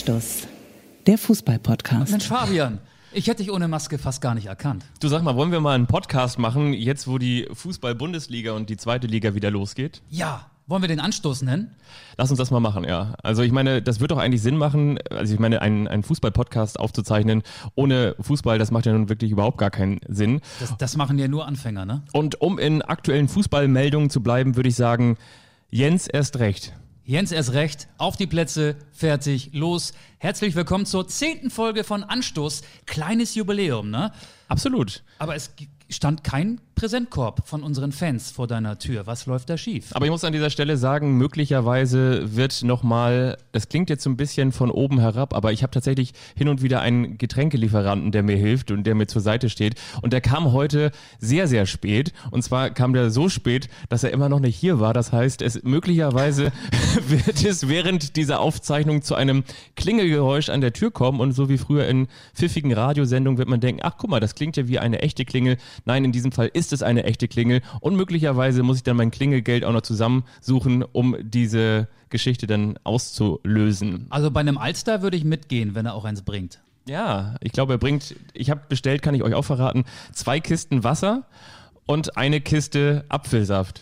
Anstoß, der Fußball-Podcast. Mensch, Fabian, ich hätte dich ohne Maske fast gar nicht erkannt. Du sag mal, wollen wir mal einen Podcast machen, jetzt wo die Fußball-Bundesliga und die zweite Liga wieder losgeht? Ja, wollen wir den Anstoß nennen? Lass uns das mal machen, ja. Also ich meine, das wird doch eigentlich Sinn machen, also ich meine, einen, einen Fußball-Podcast aufzuzeichnen ohne Fußball, das macht ja nun wirklich überhaupt gar keinen Sinn. Das, das machen ja nur Anfänger, ne? Und um in aktuellen Fußballmeldungen zu bleiben, würde ich sagen, Jens erst recht. Jens erst recht, auf die Plätze, fertig, los. Herzlich willkommen zur zehnten Folge von Anstoß. Kleines Jubiläum, ne? Absolut. Aber es stand kein Präsentkorb von unseren Fans vor deiner Tür. Was läuft da schief? Aber ich muss an dieser Stelle sagen, möglicherweise wird nochmal, das klingt jetzt so ein bisschen von oben herab, aber ich habe tatsächlich hin und wieder einen Getränkelieferanten, der mir hilft und der mir zur Seite steht. Und der kam heute sehr, sehr spät. Und zwar kam der so spät, dass er immer noch nicht hier war. Das heißt, es möglicherweise wird es während dieser Aufzeichnung zu einem Klingelgeräusch an der Tür kommen. Und so wie früher in pfiffigen Radiosendungen wird man denken, ach guck mal, das klingt ja wie eine echte Klingel. Nein, in diesem Fall ist es eine echte Klingel. Und möglicherweise muss ich dann mein Klingelgeld auch noch zusammensuchen, um diese Geschichte dann auszulösen. Also bei einem Alster würde ich mitgehen, wenn er auch eins bringt. Ja, ich glaube, er bringt, ich habe bestellt, kann ich euch auch verraten, zwei Kisten Wasser und eine Kiste Apfelsaft.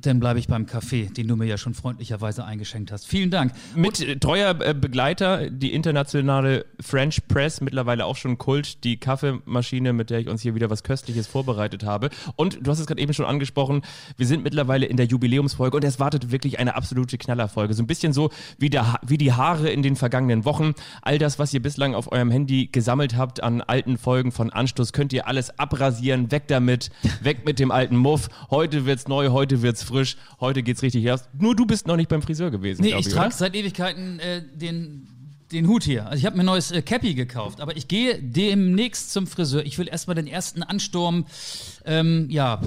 Dann bleibe ich beim Kaffee, den du mir ja schon freundlicherweise eingeschenkt hast. Vielen Dank. Mit äh, treuer äh, Begleiter, die internationale French Press, mittlerweile auch schon Kult, die Kaffeemaschine, mit der ich uns hier wieder was Köstliches vorbereitet habe. Und du hast es gerade eben schon angesprochen, wir sind mittlerweile in der Jubiläumsfolge und es wartet wirklich eine absolute Knallerfolge. So ein bisschen so wie, der, wie die Haare in den vergangenen Wochen. All das, was ihr bislang auf eurem Handy gesammelt habt an alten Folgen von Anstoß, könnt ihr alles abrasieren. Weg damit, weg mit dem alten Muff. Heute wird's neu, heute wird's frisch, heute geht's richtig erst. Nur du bist noch nicht beim Friseur gewesen. Nee, ich ich trage oder? seit Ewigkeiten äh, den, den Hut hier. Also ich habe mir ein neues äh, Cappy gekauft, aber ich gehe demnächst zum Friseur. Ich will erstmal den ersten Ansturm, ähm, ja,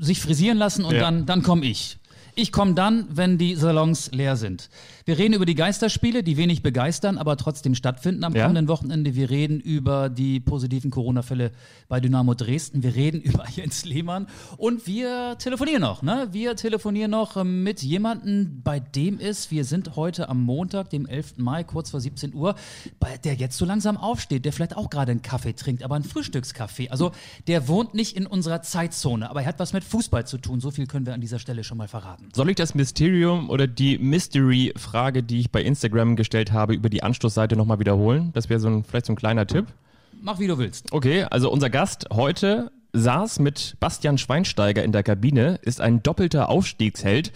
sich frisieren lassen und Ja. dann, dann komme ich. Ich komme dann, wenn die Salons leer sind. Wir reden über die Geisterspiele, die wenig begeistern, aber trotzdem stattfinden am Ja. kommenden Wochenende. Wir reden über die positiven Corona-Fälle bei Dynamo Dresden. Wir reden über Jens Lehmann und wir telefonieren noch. Ne? Wir telefonieren noch ähm, mit jemandem, bei dem ist, wir sind heute am Montag, dem 11. Mai, kurz vor 17 Uhr, bei, der jetzt so langsam aufsteht, der vielleicht auch gerade einen Kaffee trinkt, aber einen Frühstückskaffee. Also der wohnt nicht in unserer Zeitzone, aber er hat was mit Fußball zu tun. So viel können wir an dieser Stelle schon mal verraten. Soll ich das Mysterium oder die Mystery-Frage, die ich bei Instagram gestellt habe, über die Anstoßseite nochmal wiederholen? Das wäre so ein, vielleicht so ein kleiner Tipp. Mach wie du willst. Okay, also unser Gast heute saß mit Bastian Schweinsteiger in der Kabine, ist ein doppelter Aufstiegsheld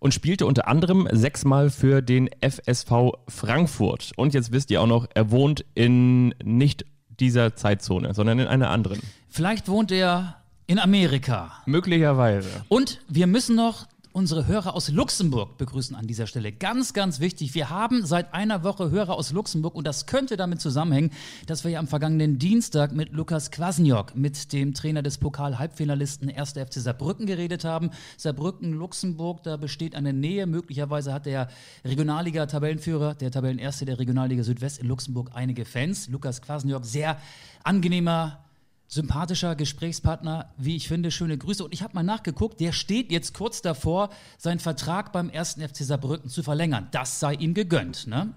und spielte unter anderem sechsmal für den FSV Frankfurt. Und jetzt wisst ihr auch noch, er wohnt in nicht dieser Zeitzone, sondern in einer anderen. Vielleicht wohnt er in Amerika. Möglicherweise. Und wir müssen noch unsere Hörer aus Luxemburg begrüßen an dieser Stelle. Ganz, ganz wichtig. Wir haben seit einer Woche Hörer aus Luxemburg und das könnte damit zusammenhängen, dass wir ja am vergangenen Dienstag mit Lukas Kwasniok, mit dem Trainer des Pokal-Halbfinalisten 1. FC Saarbrücken geredet haben. Saarbrücken, Luxemburg, da besteht eine Nähe. Möglicherweise hat der Regionalliga-Tabellenführer, der Tabellenerste der Regionalliga Südwest in Luxemburg einige Fans. Lukas Kwasniok, sehr angenehmer sympathischer Gesprächspartner, wie ich finde, schöne Grüße. Und ich habe mal nachgeguckt, der steht jetzt kurz davor, seinen Vertrag beim 1. FC Saarbrücken zu verlängern. Das sei ihm gegönnt. Ne?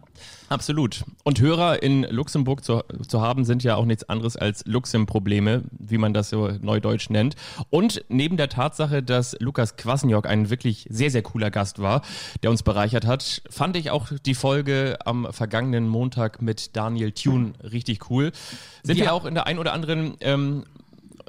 Absolut. Und Hörer in Luxemburg zu, zu haben, sind ja auch nichts anderes als Luxem-Probleme, wie man das so neudeutsch nennt. Und neben der Tatsache, dass Lukas Kwasniok ein wirklich sehr, sehr cooler Gast war, der uns bereichert hat, fand ich auch die Folge am vergangenen Montag mit Daniel Thune richtig cool. Sind Ja. wir auch in der ein oder anderen ähm,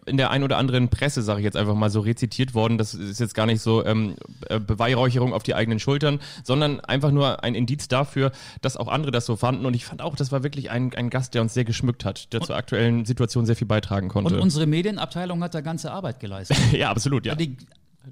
in der ein oder anderen Presse, sage ich jetzt einfach mal so, rezitiert worden. Das ist jetzt gar nicht so ähm, äh, Beweihräucherung auf die eigenen Schultern, sondern einfach nur ein Indiz dafür, dass auch andere das so fanden. Und ich fand auch, das war wirklich ein, ein Gast, der uns sehr geschmückt hat, der zur aktuellen Situation sehr viel beitragen Und konnte. unsere Medienabteilung hat da ganze Arbeit geleistet. ja, absolut, ja. Die,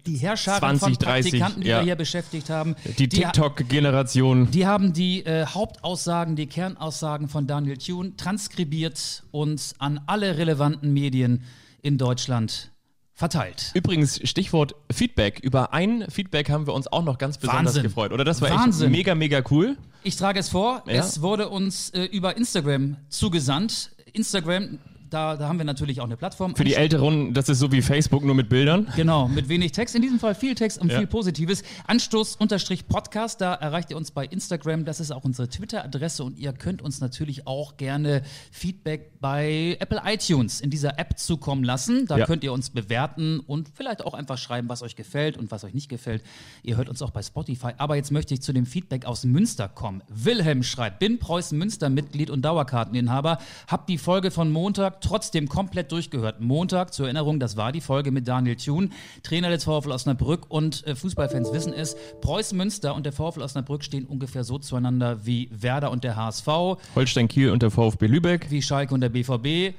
die Herrscher 20, von 30, Praktikanten, die ja. wir hier beschäftigt haben, Die die, TikTok-Generation. die haben die äh, Hauptaussagen, die Kernaussagen von Daniel Thune transkribiert und an alle relevanten Medien in Deutschland verteilt. Übrigens, Stichwort Feedback. Über ein Feedback haben wir uns auch noch ganz besonders Wahnsinn. gefreut. Oder das war Wahnsinn. echt mega, mega cool. Ich trage es vor, Ja. es wurde uns äh, über Instagram zugesandt. Instagram, da, da haben wir natürlich auch eine Plattform. Für die Älteren, das ist so wie Facebook, nur mit Bildern. Genau, mit wenig Text. In diesem Fall viel Text und Ja. viel Positives. Anstoß-Podcast, da erreicht ihr uns bei Instagram. Das ist auch unsere Twitter-Adresse und ihr könnt uns natürlich auch gerne Feedback bei Apple iTunes in dieser App zukommen lassen. Da Ja. könnt ihr uns bewerten und vielleicht auch einfach schreiben, was euch gefällt und was euch nicht gefällt. Ihr hört uns auch bei Spotify. Aber jetzt möchte ich zu dem Feedback aus Münster kommen. Wilhelm schreibt, bin Preußen-Münster-Mitglied und Dauerkarteninhaber, hab die Folge von Montag trotzdem komplett durchgehört. Montag, zur Erinnerung, das war die Folge mit Daniel Thun, Trainer des VfL Osnabrück und äh, Fußballfans wissen es, Preußen-Münster und der VfL Osnabrück stehen ungefähr so zueinander wie Werder und der HSV, Holstein Kiel und der VfB Lübeck, wie Schalke und der BVB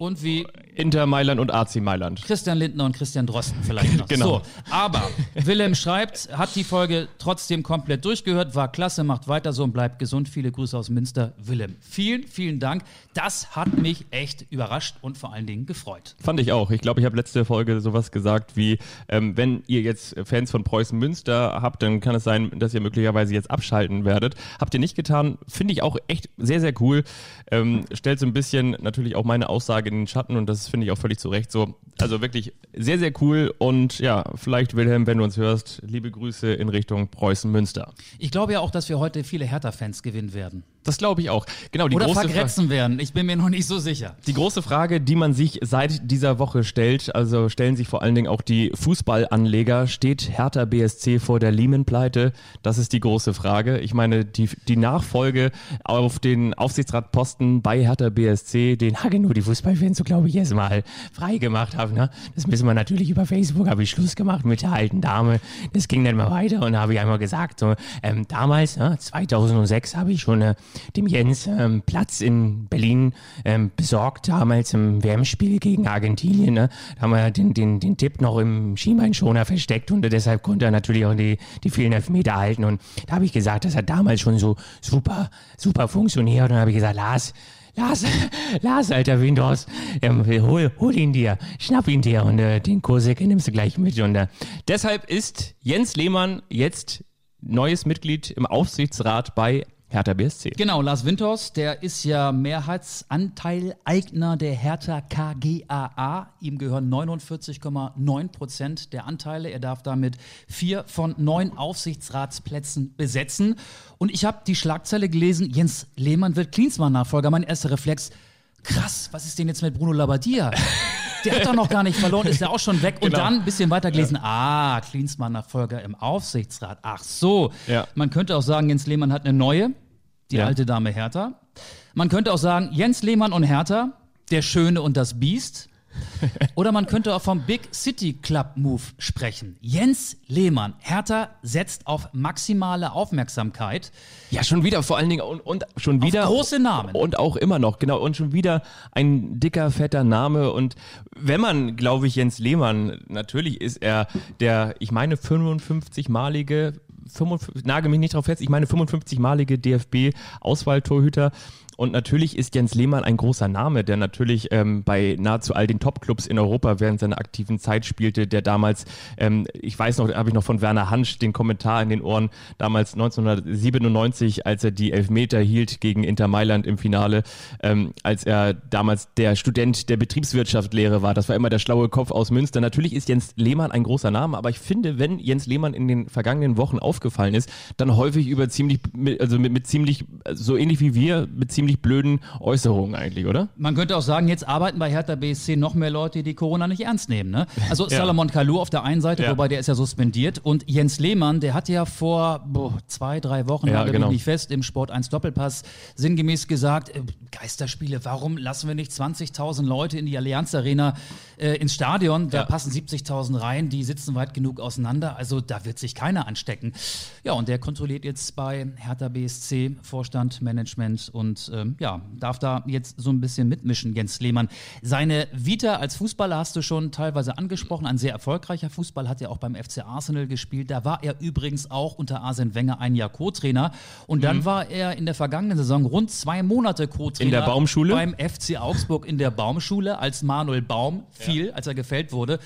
und wie Inter Mailand und AC Mailand. Christian Lindner und Christian Drosten vielleicht noch. Genau. So, aber Willem schreibt, hat die Folge trotzdem komplett durchgehört, war klasse, macht weiter so und bleibt gesund. Viele Grüße aus Münster, Willem. Vielen, vielen Dank. Das hat mich echt überrascht und vor allen Dingen gefreut. Fand ich auch. Ich glaube, ich habe letzte Folge sowas gesagt wie, ähm, wenn ihr jetzt Fans von Preußen Münster habt, dann kann es sein, dass ihr möglicherweise jetzt abschalten werdet. Habt ihr nicht getan. Finde ich auch echt sehr, sehr cool. Ähm, stellt so ein bisschen natürlich auch meine Aussage in den Schatten und das finde ich auch völlig zu Recht so. Also wirklich sehr, sehr cool und ja, vielleicht Wilhelm, wenn du uns hörst, liebe Grüße in Richtung Preußen Münster. Ich glaube ja auch, dass wir heute viele Hertha-Fans gewinnen werden. Das glaube ich auch. Genau, die Oder große Fra- vergrätzen werden. Ich bin mir noch nicht so sicher. Die große Frage, die man sich seit dieser Woche stellt, also stellen sich vor allen Dingen auch die Fußballanleger, steht Hertha BSC vor der Lehman-Pleite? Das ist die große Frage. Ich meine, die, die Nachfolge auf den Aufsichtsratposten bei Hertha BSC, den Hagen nur die Fußballfans, so glaube ich, jetzt mal freigemacht haben. Ne? Das müssen wir natürlich über Facebook, habe ich Schluss gemacht mit der alten Dame. Das ging dann mal weiter und da habe ich einmal gesagt, so, ähm, damals, ne, 2006, habe ich schon äh, dem Jens ähm, Platz in Berlin ähm, besorgt, damals im WM-Spiel gegen Argentinien. Ne? Da haben wir den, den, den Tipp noch im Schienbeinschoner versteckt und deshalb konnte er natürlich auch die, die vielen Elfmeter halten. Und da habe ich gesagt, das hat damals schon so super, super funktioniert. Und dann habe ich gesagt, Lars, Lars, Lars, alter Windhorst, ähm, hol, hol ihn dir, schnapp ihn dir und äh, den Kosek nimmst du gleich mit. Und äh, deshalb ist Jens Lehmann jetzt neues Mitglied im Aufsichtsrat bei Hertha BSC. Genau, Lars Winters, der ist ja Mehrheitsanteil-Eigner der Hertha KGaA. Ihm gehören 49,9 Prozent der Anteile. Er darf damit vier von neun Aufsichtsratsplätzen besetzen. Und ich habe die Schlagzeile gelesen, Jens Lehmann wird Klinsmann-Nachfolger. Mein erster Reflex, krass, was ist denn jetzt mit Bruno Labbadia? Der hat doch noch gar nicht verloren, ist ja auch schon weg. Und Genau. dann ein bisschen weiter gelesen, ah, Klinsmann-Nachfolger im Aufsichtsrat. Ach so. Ja. Man könnte auch sagen, Jens Lehmann hat eine neue, die Ja. alte Dame Hertha. Man könnte auch sagen, Jens Lehmann und Hertha, der Schöne und das Biest. Oder man könnte auch vom Big City Club Move sprechen. Jens Lehmann, Hertha setzt auf maximale Aufmerksamkeit. Ja, schon wieder vor allen Dingen und, und schon wieder große Namen. und auch immer noch genau und schon wieder ein dicker fetter Name und wenn man, glaube ich, Jens Lehmann natürlich ist er der, ich meine 55-malige 55, nagel mich nicht drauf fest, ich meine 55-malige DFB-Auswahltorhüter. Und natürlich ist Jens Lehmann ein großer Name, der natürlich ähm, bei nahezu all den Top-Clubs in Europa während seiner aktiven Zeit spielte, der damals, ähm, ich weiß noch, habe ich noch von Werner Hansch den Kommentar in den Ohren, damals 1997, als er die Elfmeter hielt gegen Inter Mailand im Finale, ähm, als er damals der Student der Betriebswirtschaftslehre war. Das war immer der schlaue Kopf aus Münster. Natürlich ist Jens Lehmann ein großer Name, aber ich finde, wenn Jens Lehmann in den vergangenen Wochen aufgefallen ist, dann häufig über ziemlich, also mit, mit ziemlich, so ähnlich wie wir, mit ziemlich blöden Äußerungen eigentlich, oder? Man könnte auch sagen, jetzt arbeiten bei Hertha BSC noch mehr Leute, die Corona nicht ernst nehmen. Ne? Also Ja. Salomon Kalou auf der einen Seite, Ja. wobei der ist ja suspendiert. Und Jens Lehmann, der hat ja vor boah, zwei, drei Wochen, Ja, genau. nicht fest, im Sport 1 Doppelpass sinngemäß gesagt, äh, Geisterspiele, warum lassen wir nicht 20.000 Leute in die Allianz Arena äh, ins Stadion? Da Ja. passen 70.000 rein, die sitzen weit genug auseinander. Also da wird sich keiner anstecken. Ja, und der kontrolliert jetzt bei Hertha BSC Vorstand, Management und ähm, ja, darf da jetzt so ein bisschen mitmischen, Jens Lehmann. Seine Vita als Fußballer hast du schon teilweise angesprochen. Ein sehr erfolgreicher Fußball hat er auch beim FC Arsenal gespielt. Da war er übrigens auch unter Arsene Wenger ein Jahr Co-Trainer. Und dann war er in der vergangenen Saison rund zwei Monate Co-Trainer. In der Baumschule? Beim FC Augsburg in der Baumschule, als Manuel Baum fiel, als er gefällt wurde.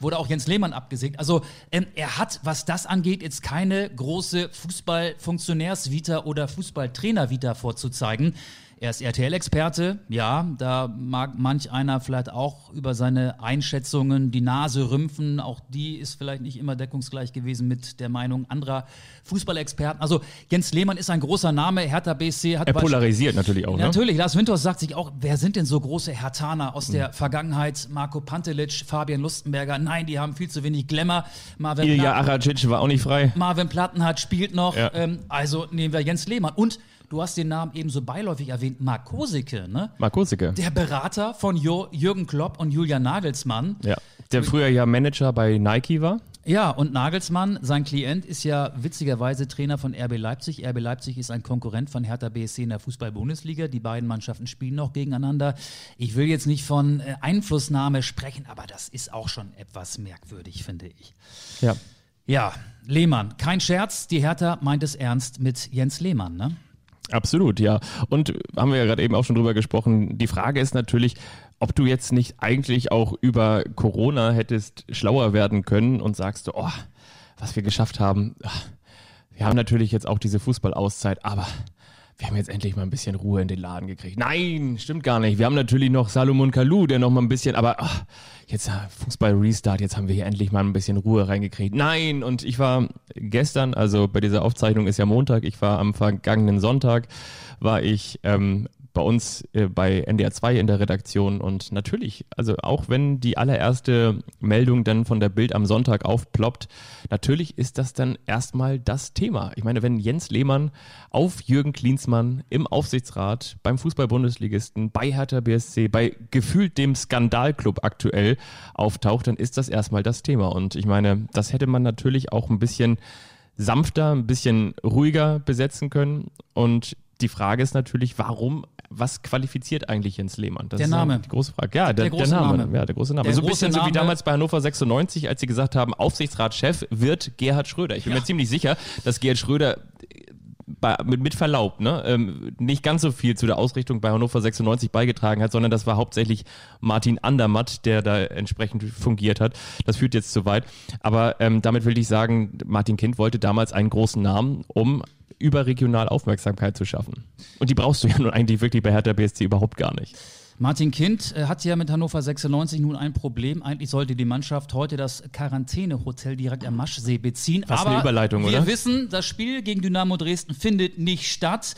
Wurde auch Jens Lehmann abgesägt. Also ähm, er hat, was das angeht, jetzt keine große Fußballfunktionärs-Vita oder Fußballtrainer-Vita vorzuzeigen. Er ist RTL-Experte, ja, da mag manch einer vielleicht auch über seine Einschätzungen die Nase rümpfen. Auch die ist vielleicht nicht immer deckungsgleich gewesen mit der Meinung anderer Fußballexperten. Also Jens Lehmann ist ein großer Name, Hertha BSC hat... Er polarisiert natürlich auch, ne? Natürlich, Lars Winters sagt sich auch, wer sind denn so große Hertaner aus der Vergangenheit? Marco Pantelic, Fabian Lustenberger, nein, die haben viel zu wenig Glamour. Marvin Ilja Aracic war auch nicht frei. Marvin Plattenhardt spielt noch. Ja. Ähm, also nehmen wir Jens Lehmann. Und du hast den Namen eben so beiläufig erwähnt, Marc Kosicke, ne? Marc Kosicke. Der Berater von jo Jürgen Klopp und Julian Nagelsmann. Ja. Der früher ja Manager bei Nike war. Ja, und Nagelsmann, sein Klient, ist ja witzigerweise Trainer von RB Leipzig. RB Leipzig ist ein Konkurrent von Hertha BSC in der Fußball-Bundesliga. Die beiden Mannschaften spielen noch gegeneinander. Ich will jetzt nicht von äh, Einflussnahme sprechen, aber das ist auch schon etwas merkwürdig, finde ich. Ja. Ja, Lehmann, kein Scherz. Die Hertha meint es ernst mit Jens Lehmann, ne? Absolut, ja. Und haben wir ja gerade eben auch schon drüber gesprochen. Die Frage ist natürlich, ob du jetzt nicht eigentlich auch über Corona hättest schlauer werden können und sagst du, oh, was wir geschafft haben. ach, Wir haben natürlich jetzt auch diese Fußballauszeit, aber wir haben jetzt endlich mal ein bisschen Ruhe in den Laden gekriegt. Nein, stimmt gar nicht. Wir haben natürlich noch Salomon Kalou, der noch mal ein bisschen, aber ach, jetzt äh, Fußball-Restart, jetzt haben wir hier endlich mal ein bisschen Ruhe reingekriegt. Nein, und ich war gestern, also bei dieser Aufzeichnung ist ja Montag, ich war am vergangenen Sonntag, war ich ähm, bei uns äh, bei NDR 2 in der Redaktion und natürlich, also auch wenn die allererste Meldung dann von der Bild am Sonntag aufploppt, natürlich ist das dann erstmal das Thema. Ich meine, wenn Jens Lehmann auf Jürgen Klinsmann im Aufsichtsrat beim Fußball-Bundesligisten, bei Hertha BSC, bei gefühlt dem Skandalclub aktuell auftaucht, dann ist das erstmal das Thema. Und ich meine, das hätte man natürlich auch ein bisschen sanfter, ein bisschen ruhiger besetzen können. Und die Frage ist natürlich, warum, was qualifiziert eigentlich Jens Lehmann? Das Der ist Name. Die große Frage. Ja, der, Der der, große Name. Name. Ja, der große Name. Der so ein bisschen so wie Name. damals bei Hannover 96, als sie gesagt haben, Aufsichtsratschef wird Gerhard Schröder. Ich bin Ja. mir ziemlich sicher, dass Gerhard Schröder bei, mit, mit Verlaub, ne, ähm, nicht ganz so viel zu der Ausrichtung bei Hannover 96 beigetragen hat, sondern das war hauptsächlich Martin Andermatt, der da entsprechend fungiert hat. Das führt jetzt zu weit. Aber ähm, damit will ich sagen, Martin Kind wollte damals einen großen Namen, um überregional Aufmerksamkeit zu schaffen. Und die brauchst du ja nun eigentlich wirklich bei Hertha BSC überhaupt gar nicht. Martin Kind äh, hat ja mit Hannover 96 nun ein Problem. Eigentlich sollte die Mannschaft heute das Quarantänehotel direkt am Maschsee beziehen. Was Aber eine Überleitung, wir oder? wissen, das Spiel gegen Dynamo Dresden findet nicht statt.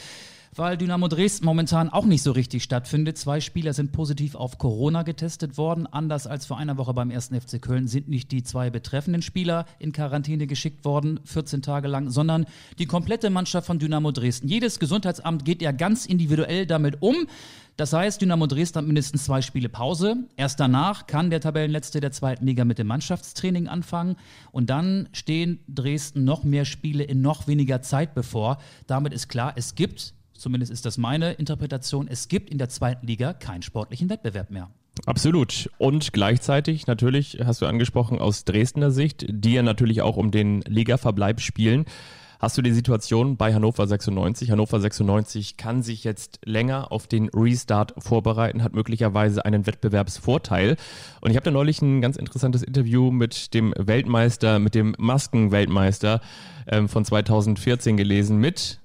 Weil Dynamo Dresden momentan auch nicht so richtig stattfindet. Zwei Spieler sind positiv auf Corona getestet worden. Anders als vor einer Woche beim 1. FC Köln sind nicht die zwei betreffenden Spieler in Quarantäne geschickt worden, 14 Tage lang, sondern die komplette Mannschaft von Dynamo Dresden. Jedes Gesundheitsamt geht ja ganz individuell damit um. Das heißt, Dynamo Dresden hat mindestens zwei Spiele Pause. Erst danach kann der Tabellenletzte der zweiten Liga mit dem Mannschaftstraining anfangen. Und dann stehen Dresden noch mehr Spiele in noch weniger Zeit bevor. Damit ist klar, es gibt, zumindest ist das meine Interpretation, es gibt in der zweiten Liga keinen sportlichen Wettbewerb mehr. Absolut. Und gleichzeitig, natürlich, hast du angesprochen, aus Dresdner Sicht, die ja natürlich auch um den Ligaverbleib spielen, hast du die Situation bei Hannover 96. Hannover 96 kann sich jetzt länger auf den Restart vorbereiten, hat möglicherweise einen Wettbewerbsvorteil. Und ich habe da neulich ein ganz interessantes Interview mit dem Weltmeister, mit dem Maskenweltmeister ähm, von 2014 gelesen mit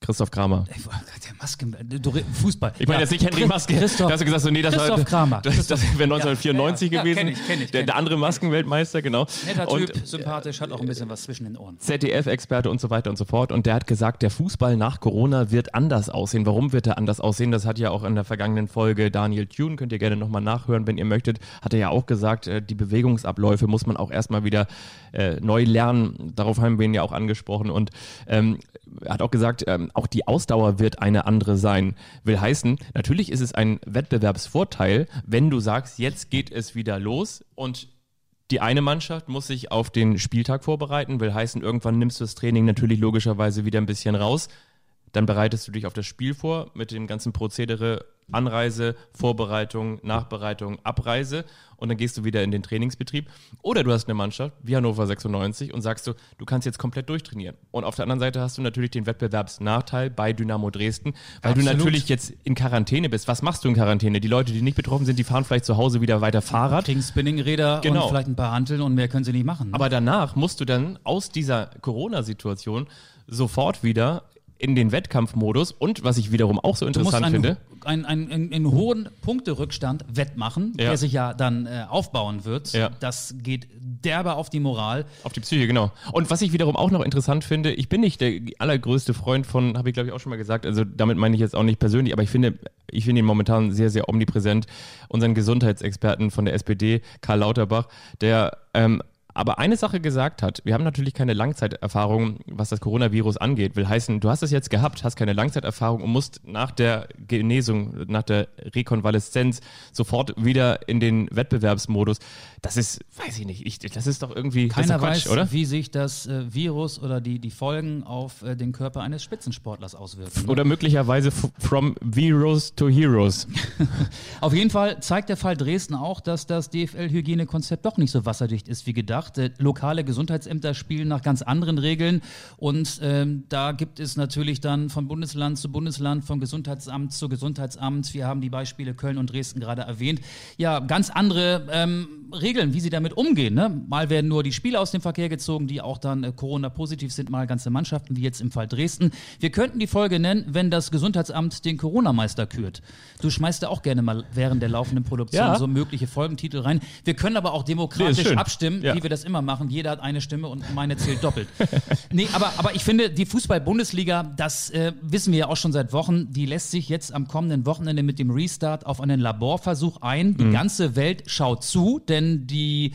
Christoph Kramer. Ey, Der Masken, du, Fußball. Ich meine Ja, jetzt nicht Henry Maske. Christoph, da hast du gesagt, so, nee, das Christoph war, Kramer. Das, das wäre 1994 Ja, ja, gewesen. kenn ich, kenn ich, der, der andere Maskenweltmeister, genau. Netter Und Typ, sympathisch, hat auch ein bisschen was zwischen den Ohren. ZDF-Experte und so weiter und so fort. Und der hat gesagt, der Fußball nach Corona wird anders aussehen. Warum wird er anders aussehen? Das hat ja auch in der vergangenen Folge Daniel Thune, könnt ihr gerne nochmal nachhören, wenn ihr möchtet, hat er ja auch gesagt, äh, die Bewegungsabläufe muss man auch erstmal wieder äh, neu lernen. Darauf haben wir ihn ja auch angesprochen. Und ähm, hat auch gesagt, ähm, auch die Ausdauer wird eine andere sein. Will heißen, natürlich ist es ein Wettbewerbsvorteil, wenn du sagst, jetzt geht es wieder los und die eine Mannschaft muss sich auf den Spieltag vorbereiten, will heißen, irgendwann nimmst du das Training natürlich logischerweise wieder ein bisschen raus. Dann bereitest du dich auf das Spiel vor mit dem ganzen Prozedere Anreise, Vorbereitung, Nachbereitung, Abreise und dann gehst du wieder in den Trainingsbetrieb. Oder du hast eine Mannschaft wie Hannover 96 und sagst du, du kannst jetzt komplett durchtrainieren. Und auf der anderen Seite hast du natürlich den Wettbewerbsnachteil bei Dynamo Dresden, weil du Absolut. natürlich jetzt in Quarantäne bist. Was machst du in Quarantäne? Die Leute, die nicht betroffen sind, die fahren vielleicht zu Hause wieder weiter Fahrrad. Kriegen Spinningräder Genau. und vielleicht ein paar Hanteln und mehr können sie nicht machen. ne? Aber danach musst du dann aus dieser Corona-Situation sofort wieder in den Wettkampfmodus und was ich wiederum auch so interessant einen, finde. einen, einen, einen, einen hohen Punkterückstand wettmachen, Ja. der sich ja dann äh, aufbauen wird. Ja. Das geht derbe auf die Moral. Auf die Psyche, genau. Und was ich wiederum auch noch interessant finde, ich bin nicht der allergrößte Freund von, habe ich glaube ich auch schon mal gesagt, also damit meine ich jetzt auch nicht persönlich, aber ich finde, ich finde ihn momentan sehr, sehr omnipräsent, unseren Gesundheitsexperten von der SPD, Karl Lauterbach, der ähm, aber eine Sache gesagt hat, wir haben natürlich keine Langzeiterfahrung, was das Coronavirus angeht. Will heißen, du hast es jetzt gehabt, hast keine Langzeiterfahrung und musst nach der Genesung, nach der Rekonvaleszenz sofort wieder in den Wettbewerbsmodus. Das ist, weiß ich nicht, ich, das ist doch irgendwie Keiner Quatsch, weiß, oder? wie sich das äh, Virus oder die, die Folgen auf äh, den Körper eines Spitzensportlers auswirken. ne? Oder möglicherweise from Heroes to Heroes. Auf jeden Fall zeigt der Fall Dresden auch, dass das DFL-Hygienekonzept doch nicht so wasserdicht ist wie gedacht. Äh, lokale Gesundheitsämter spielen nach ganz anderen Regeln und ähm, da gibt es natürlich dann von Bundesland zu Bundesland, von Gesundheitsamt zu Gesundheitsamt. Wir haben die Beispiele Köln und Dresden gerade erwähnt. Ja, ganz andere ähm, Regeln, wie sie damit umgehen. Ne? Mal werden nur die Spieler aus dem Verkehr gezogen, die auch dann äh, Corona-positiv sind, mal ganze Mannschaften, wie jetzt im Fall Dresden. Wir könnten die Folge nennen, wenn das Gesundheitsamt den Corona-Meister kürt. Du schmeißt ja auch gerne mal während der laufenden Produktion Ja. so mögliche Folgentitel rein. Wir können aber auch Nee, demokratisch schön. abstimmen, Ja. wie wir das immer machen. Jeder hat eine Stimme und meine zählt doppelt. nee, aber, aber ich finde, die Fußball-Bundesliga, das äh, wissen wir ja auch schon seit Wochen, die lässt sich jetzt am kommenden Wochenende mit dem Restart auf einen Laborversuch ein. Mhm. Die ganze Welt schaut zu, denn die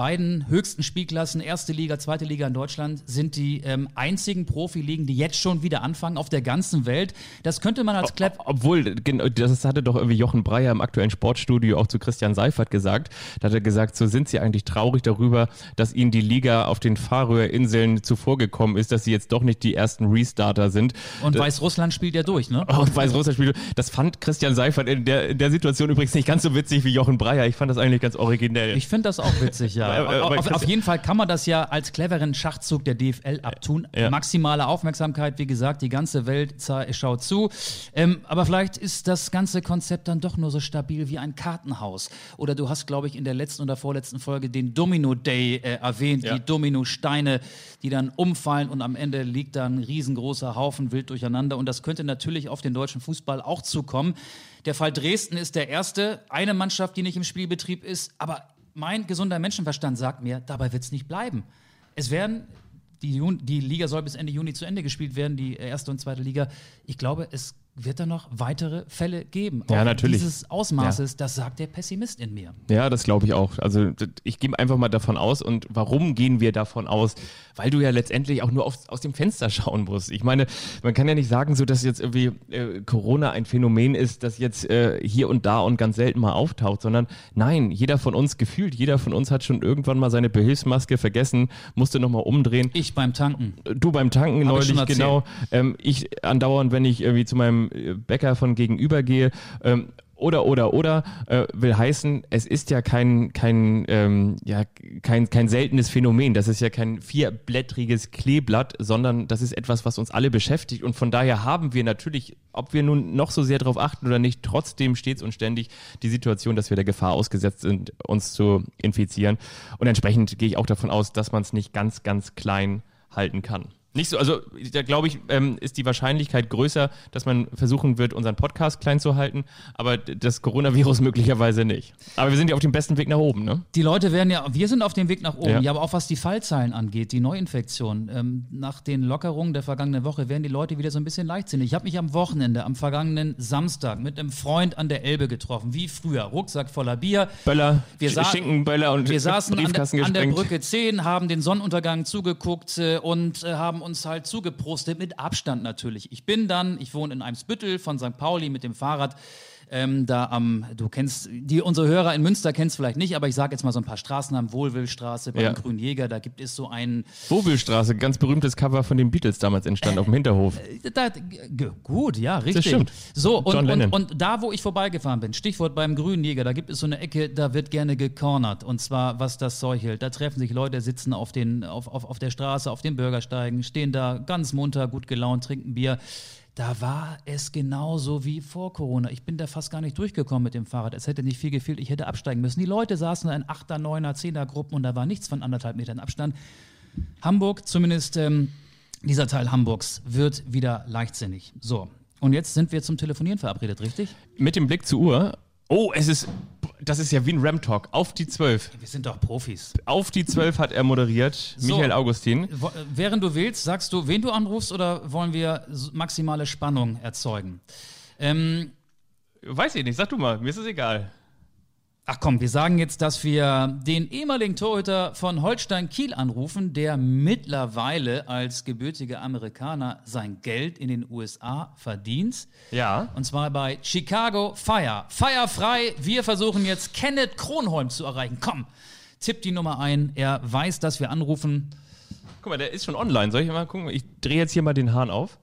beiden höchsten Spielklassen, erste Liga, zweite Liga in Deutschland, sind die ähm, einzigen Profiligen, die jetzt schon wieder anfangen auf der ganzen Welt. Das könnte man als Clap Obwohl, das hatte doch irgendwie Jochen Breyer im aktuellen Sportstudio auch zu Christian Seifert gesagt. Da hat er gesagt, so sind sie eigentlich traurig darüber, dass ihnen die Liga auf den Färöerinseln zuvorgekommen ist, dass sie jetzt doch nicht die ersten Restarter sind. und Weißrussland spielt ja durch, ne? Und Weißrussland spielt. Das fand Christian Seifert in der, in der Situation übrigens nicht ganz so witzig wie Jochen Breyer. Ich fand das eigentlich ganz originell. Ich finde das auch witzig, ja. Aber- aber auf, auf jeden Fall kann man das ja als cleveren Schachzug der DFL abtun. Ja. Maximale Aufmerksamkeit, wie gesagt, die ganze Welt schaut zu. Ähm, aber vielleicht ist das ganze Konzept dann doch nur so stabil wie ein Kartenhaus. Oder du hast, glaube ich, in der letzten oder vorletzten Folge den Domino Day äh, erwähnt, Ja. die Dominosteine, die dann umfallen und am Ende liegt da ein riesengroßer Haufen wild durcheinander. Und das könnte natürlich auf den deutschen Fußball auch zukommen. Der Fall Dresden ist der erste, eine Mannschaft, die nicht im Spielbetrieb ist, aber mein gesunder Menschenverstand sagt mir, dabei wird es nicht bleiben. Es werden, die, die Liga soll bis Ende Juni zu Ende gespielt werden, die erste und zweite Liga. Ich glaube, es wird da noch weitere Fälle geben. Ja, Auch natürlich. Dieses Ausmaßes, das sagt der Pessimist in mir. Ja, das glaube ich auch. Also ich gehe einfach mal davon aus. Und warum gehen wir davon aus? Weil du ja letztendlich auch nur auf, aus dem Fenster schauen musst. Ich meine, man kann ja nicht sagen, so dass jetzt irgendwie äh, Corona ein Phänomen ist, das jetzt äh, hier und da und ganz selten mal auftaucht, sondern nein, jeder von uns gefühlt, jeder von uns hat schon irgendwann mal seine Behilfsmaske vergessen, musste nochmal umdrehen. Ich beim Tanken. Du beim Tanken Hab ich neulich, erzählt. genau. Ähm, ich andauernd, wenn ich irgendwie zu meinem äh, Bäcker von gegenüber gehe. Ähm, oder, oder, oder, äh, will heißen, es ist ja kein, kein, ähm, ja, kein, kein seltenes Phänomen. Das ist ja kein vierblättriges Kleeblatt, sondern das ist etwas, was uns alle beschäftigt. Und von daher haben wir natürlich, ob wir nun noch so sehr darauf achten oder nicht, trotzdem stets und ständig die Situation, dass wir der Gefahr ausgesetzt sind, uns zu infizieren. Und entsprechend gehe ich auch davon aus, dass man es nicht ganz, ganz klein halten kann. Nicht so, also da glaube ich, ähm, ist die Wahrscheinlichkeit größer, dass man versuchen wird, unseren Podcast klein zu halten, aber das Coronavirus möglicherweise nicht. Aber wir sind ja auf dem besten Weg nach oben, ne? Die Leute werden ja, wir sind auf dem Weg nach oben, Ja. ja, aber auch was die Fallzahlen angeht, die Neuinfektion. Ähm, nach den Lockerungen der vergangenen Woche werden die Leute wieder so ein bisschen leichtsinnig. Ich habe mich am Wochenende, am vergangenen Samstag mit einem Freund an der Elbe getroffen, wie früher. Rucksack voller Bier. Böller, Wir sa- Schinkenböller und Wir saßen an an der. Brücke 10, haben den Sonnenuntergang zugeguckt äh, und äh, haben uns halt zugeprostet, mit Abstand natürlich. Ich bin dann, ich wohne in Eimsbüttel von St. Pauli mit dem Fahrrad. Ähm, da am, du kennst, die unsere Hörer in Münster kennst vielleicht nicht, aber ich sage jetzt mal so ein paar Straßennamen, Wohlwillstraße, beim Ja. Grünen Jäger, da gibt es so einen, Wobelstraße, ganz berühmtes Cover von den Beatles damals entstand auf dem Hinterhof. Da, g- gut, ja, richtig. stimmt. So, und, John und, Lennon. und da, wo ich vorbeigefahren bin, Stichwort beim Grünen Jäger, da gibt es so eine Ecke, da wird gerne gecornert. Und zwar, was das Zeug hält. Da treffen sich Leute, sitzen auf, den, auf, auf, auf der Straße, auf den Bürgersteigen, stehen da ganz munter, gut gelaunt, trinken Bier. Da war es genauso wie vor Corona. Ich bin da fast gar nicht durchgekommen mit dem Fahrrad. Es hätte nicht viel gefehlt, ich hätte absteigen müssen. Die Leute saßen in 8er, 9er, 10er Gruppen und da war nichts von anderthalb Metern Abstand. Hamburg, zumindest ähm, dieser Teil Hamburgs wird wieder leichtsinnig. So, und jetzt sind wir zum Telefonieren verabredet, richtig? Mit dem Blick zur Uhr. Oh, es ist, das ist ja wie ein Ram-Talk. Auf die 12. Wir sind doch Profis. Auf die 12 hat er moderiert, So. Michael Augustin. Wo- Während du wählst, sagst du, wen du anrufst oder wollen wir maximale Spannung erzeugen? Ähm, Weiß ich nicht, sag du mal, mir ist es egal. Ach komm, wir sagen jetzt, dass wir den ehemaligen Torhüter von Holstein Kiel anrufen, der mittlerweile als gebürtiger Amerikaner sein Geld in den USA verdient. Ja. Und zwar bei Chicago Fire. Fire frei. Wir versuchen jetzt Kenneth Kronholm zu erreichen. Komm, tipp die Nummer ein. Er weiß, dass wir anrufen. Guck mal, der ist schon online. Soll ich mal gucken? Ich drehe jetzt hier mal den Hahn auf.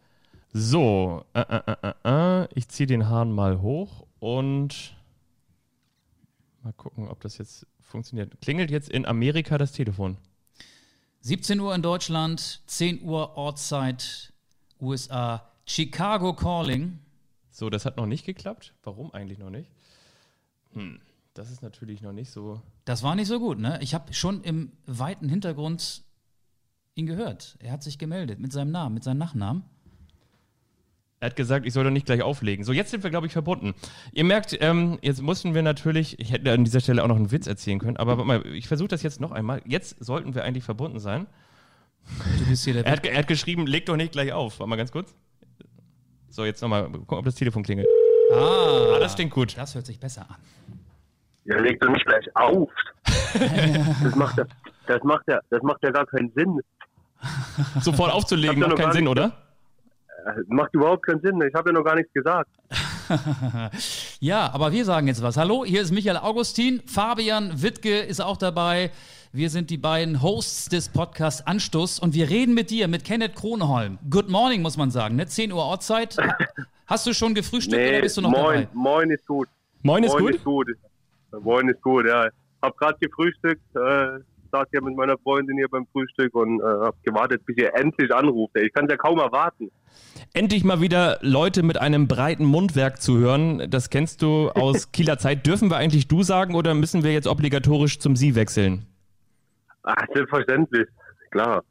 So, äh, äh, äh, äh, äh. ich ziehe den Hahn mal hoch und mal gucken, ob das jetzt funktioniert. Klingelt jetzt in Amerika das Telefon? 17 Uhr in Deutschland, 10 Uhr Ortszeit USA. Chicago Calling. So, das hat noch nicht geklappt. Warum eigentlich noch nicht? Hm, das ist natürlich noch nicht so. Das war nicht so gut, ne? Ich habe schon im weiten Hintergrund ihn gehört. Er hat sich gemeldet mit seinem Namen, mit seinem Nachnamen. Er hat gesagt, ich soll doch nicht gleich auflegen. So, jetzt sind wir, glaube ich, verbunden. Ihr merkt, ähm, jetzt mussten wir natürlich, ich hätte an dieser Stelle auch noch einen Witz erzählen können, aber warte mal, ich versuche das jetzt noch einmal. Jetzt sollten wir eigentlich verbunden sein. Du bist hier der Er hat, er hat geschrieben, leg doch nicht gleich auf. Warte mal ganz kurz. So, jetzt nochmal gucken, ob das Telefon klingelt. Ah, Ah, das klingt gut. das hört sich besser an. Ja, leg doch nicht gleich auf. das, macht ja, das, macht ja, das macht ja gar keinen Sinn. Sofort aufzulegen, macht keinen Sinn, oder? Äh, Macht überhaupt keinen Sinn. Ich habe ja noch gar nichts gesagt. Ja, aber wir sagen jetzt was. Hallo, hier ist Michael Augustin. Fabian Wittke ist auch dabei. Wir sind die beiden Hosts des Podcasts Anstoß und wir reden mit dir, mit Kenneth Kronholm. Good morning, muss man sagen, ne? 10 Uhr Ortszeit. Hast du schon gefrühstückt oder bist du noch moin, dabei? moin ist gut. Moin ist moin gut? ist gut. Moin ist gut, ja. Hab gerade gefrühstückt, äh, saß ja mit meiner Freundin hier beim Frühstück und äh, hab gewartet, bis ihr endlich anruft. ey. Ich kann ja kaum erwarten. Endlich mal wieder Leute mit einem breiten Mundwerk zu hören. Das kennst du aus Kieler Zeit. Dürfen wir eigentlich du sagen oder müssen wir jetzt obligatorisch zum Sie wechseln? Ah, selbstverständlich. Klar.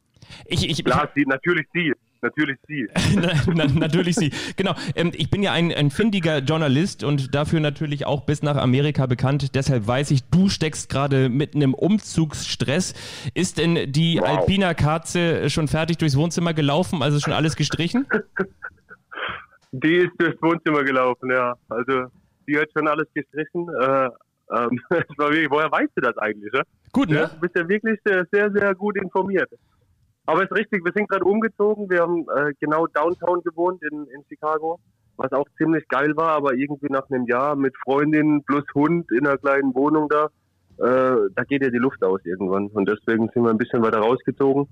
Ich, ich, Klar, sie, natürlich sie. Natürlich sie. Na, na, natürlich Sie. Genau. Ähm, ich bin ja ein, ein findiger Journalist und dafür natürlich auch bis nach Amerika bekannt. Deshalb weiß ich, du steckst gerade mitten im Umzugsstress. Ist denn die Wow. Alpina Katze schon fertig durchs Wohnzimmer gelaufen? Also schon alles gestrichen? Die ist durchs Wohnzimmer gelaufen, ja. Also, die hat schon alles gestrichen. Äh, ähm, woher weißt du das eigentlich? Ja? Gut, Ja, ne? du bist ja wirklich sehr, sehr gut informiert. Aber es ist richtig, wir sind gerade umgezogen. Wir haben äh, genau downtown gewohnt in, in Chicago, was auch ziemlich geil war, aber irgendwie nach einem Jahr mit Freundin plus Hund in einer kleinen Wohnung da, äh, da geht ja die Luft aus irgendwann. Und deswegen sind wir ein bisschen weiter rausgezogen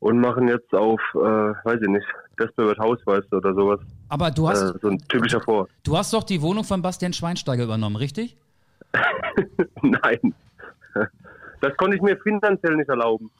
und machen jetzt auf, äh, weiß ich nicht, Desperate Housewives oder sowas. Aber du hast, Äh, so ein typischer Vor. du hast doch die Wohnung von Bastian Schweinsteiger übernommen, richtig? Nein. Das konnte ich mir finanziell nicht erlauben.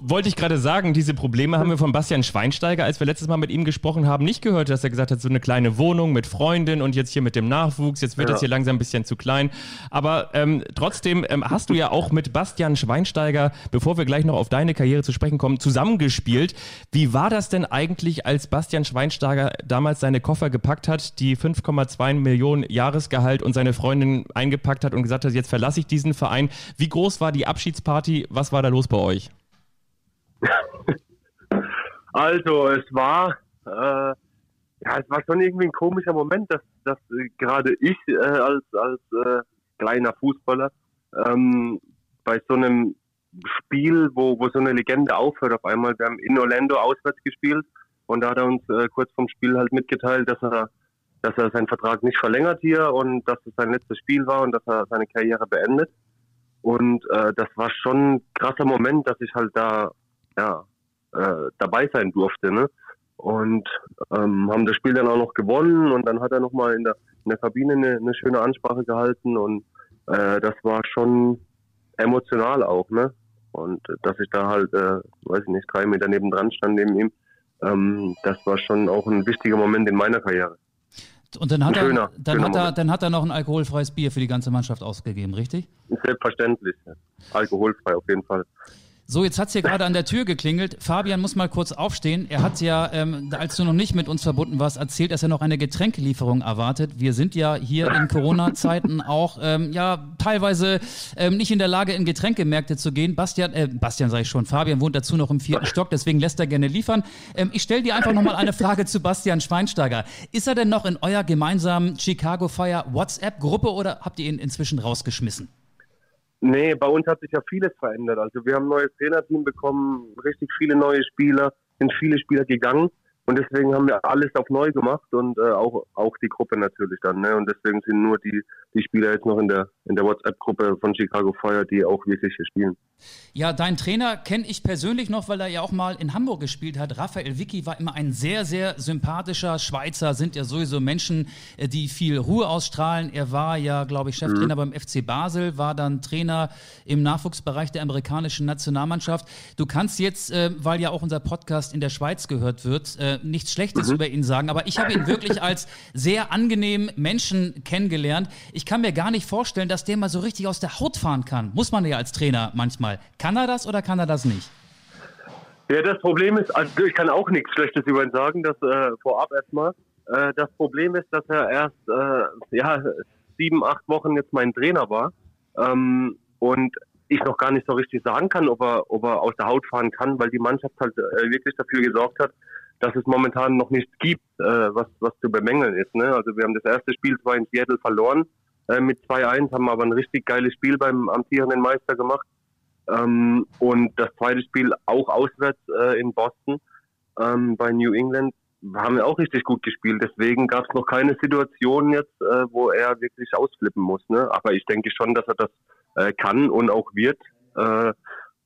Wollte ich gerade sagen, diese Probleme haben wir von Bastian Schweinsteiger, als wir letztes Mal mit ihm gesprochen haben, nicht gehört, dass er gesagt hat, so eine kleine Wohnung mit Freundin und jetzt hier mit dem Nachwuchs, jetzt wird Ja. es hier langsam ein bisschen zu klein. Aber ähm, trotzdem ähm, hast du ja auch mit Bastian Schweinsteiger, bevor wir gleich noch auf deine Karriere zu sprechen kommen, zusammengespielt. Wie war das denn eigentlich, als Bastian Schweinsteiger damals seine Koffer gepackt hat, die 5,2 Millionen Jahresgehalt und seine Freundin eingepackt hat und gesagt hat, jetzt verlasse ich diesen Verein. Wie groß war die Abschiedsparty? Was war da los bei euch? Also es war, äh, ja, es war schon irgendwie ein komischer Moment, dass, dass äh, gerade ich äh, als, als äh, kleiner Fußballer ähm, bei so einem Spiel, wo, wo so eine Legende aufhört auf einmal, wir haben in Orlando auswärts gespielt und da hat er uns äh, kurz vom Spiel halt mitgeteilt, dass er dass er seinen Vertrag nicht verlängert hier und dass es sein letztes Spiel war und dass er seine Karriere beendet. Und äh, das war schon ein krasser Moment, dass ich halt da ja, äh, dabei sein durfte. Ne? Und ähm, haben das Spiel dann auch noch gewonnen und dann hat er nochmal in der, in der Kabine eine, eine schöne Ansprache gehalten und äh, das war schon emotional auch. Ne? Und äh, dass ich da halt, äh, weiß ich nicht, drei Meter nebendran stand neben ihm, ähm, das war schon auch ein wichtiger Moment in meiner Karriere. Und dann hat, schöner, er, dann, schöner hat er, dann hat er noch ein alkoholfreies Bier für die ganze Mannschaft ausgegeben, richtig? Selbstverständlich. Alkoholfrei auf jeden Fall. So, jetzt hat es hier gerade an der Tür geklingelt. Fabian muss mal kurz aufstehen. Er hat ja, ähm, als du noch nicht mit uns verbunden warst, erzählt, dass er noch eine Getränkelieferung erwartet. Wir sind ja hier in Corona-Zeiten auch ähm, ja teilweise ähm, nicht in der Lage, in Getränkemärkte zu gehen. Bastian, äh, Bastian sage ich schon, Fabian wohnt dazu noch im vierten Stock, deswegen lässt er gerne liefern. Ähm, ich stelle dir einfach nochmal eine Frage zu Bastian Schweinsteiger. Ist er denn noch in eurer gemeinsamen Chicago Fire WhatsApp-Gruppe oder habt ihr ihn inzwischen rausgeschmissen? Nee, bei uns hat sich ja vieles verändert. Also wir haben ein neues Trainerteam bekommen, richtig viele neue Spieler, sind viele Spieler gegangen. Und deswegen haben wir alles auf neu gemacht und äh, auch, auch die Gruppe natürlich dann. Ne? Und deswegen sind nur die, die Spieler jetzt noch in der, in der WhatsApp-Gruppe von Chicago Fire, die auch wirklich hier spielen. Ja, dein Trainer kenne ich persönlich noch, weil er ja auch mal in Hamburg gespielt hat. Raphael Vicky war immer ein sehr, sehr sympathischer Schweizer, sind ja sowieso Menschen, äh, die viel Ruhe ausstrahlen. Er war ja, glaube ich, Cheftrainer mhm. beim FC Basel, war dann Trainer im Nachwuchsbereich der amerikanischen Nationalmannschaft. Du kannst jetzt, äh, weil ja auch unser Podcast in der Schweiz gehört wird, äh, nichts Schlechtes mhm. über ihn sagen, aber ich habe ihn wirklich als sehr angenehmen Menschen kennengelernt. Ich kann mir gar nicht vorstellen, dass der mal so richtig aus der Haut fahren kann. Muss man ja als Trainer manchmal. Kann er das oder kann er das nicht? Ja, das Problem ist, also ich kann auch nichts Schlechtes über ihn sagen, das äh, vorab erstmal. Äh, das Problem ist, dass er erst äh, ja, sieben, acht Wochen jetzt mein Trainer war ähm, und ich noch gar nicht so richtig sagen kann, ob er, ob er aus der Haut fahren kann, weil die Mannschaft halt äh, wirklich dafür gesorgt hat, dass es momentan noch nichts gibt, äh, was, was zu bemängeln ist. Ne? Also wir haben das erste Spiel zwar in Seattle verloren äh, mit 2-1, haben aber ein richtig geiles Spiel beim amtierenden Meister gemacht. Ähm, und das zweite Spiel auch auswärts äh, in Boston ähm, bei New England haben wir auch richtig gut gespielt. Deswegen gab es noch keine Situation jetzt, äh, wo er wirklich ausflippen muss. Ne? Aber ich denke schon, dass er das äh, kann und auch wird. Äh,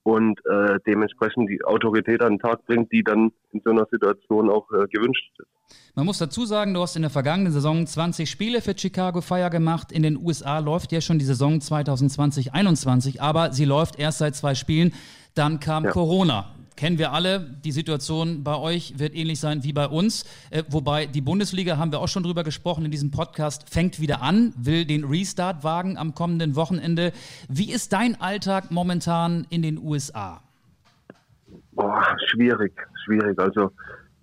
und äh, dementsprechend die Autorität an den Tag bringt, die dann in so einer Situation auch äh, gewünscht ist. Man muss dazu sagen, du hast in der vergangenen Saison 20 Spiele für Chicago Fire gemacht. In den USA läuft ja schon die Saison 2020-21, aber sie läuft erst seit zwei Spielen. Dann kam ja. Corona kennen wir alle. Die Situation bei euch wird ähnlich sein wie bei uns. Äh, wobei die Bundesliga, haben wir auch schon drüber gesprochen in diesem Podcast, fängt wieder an, will den Restart wagen am kommenden Wochenende. Wie ist dein Alltag momentan in den USA? Boah, schwierig, schwierig. Also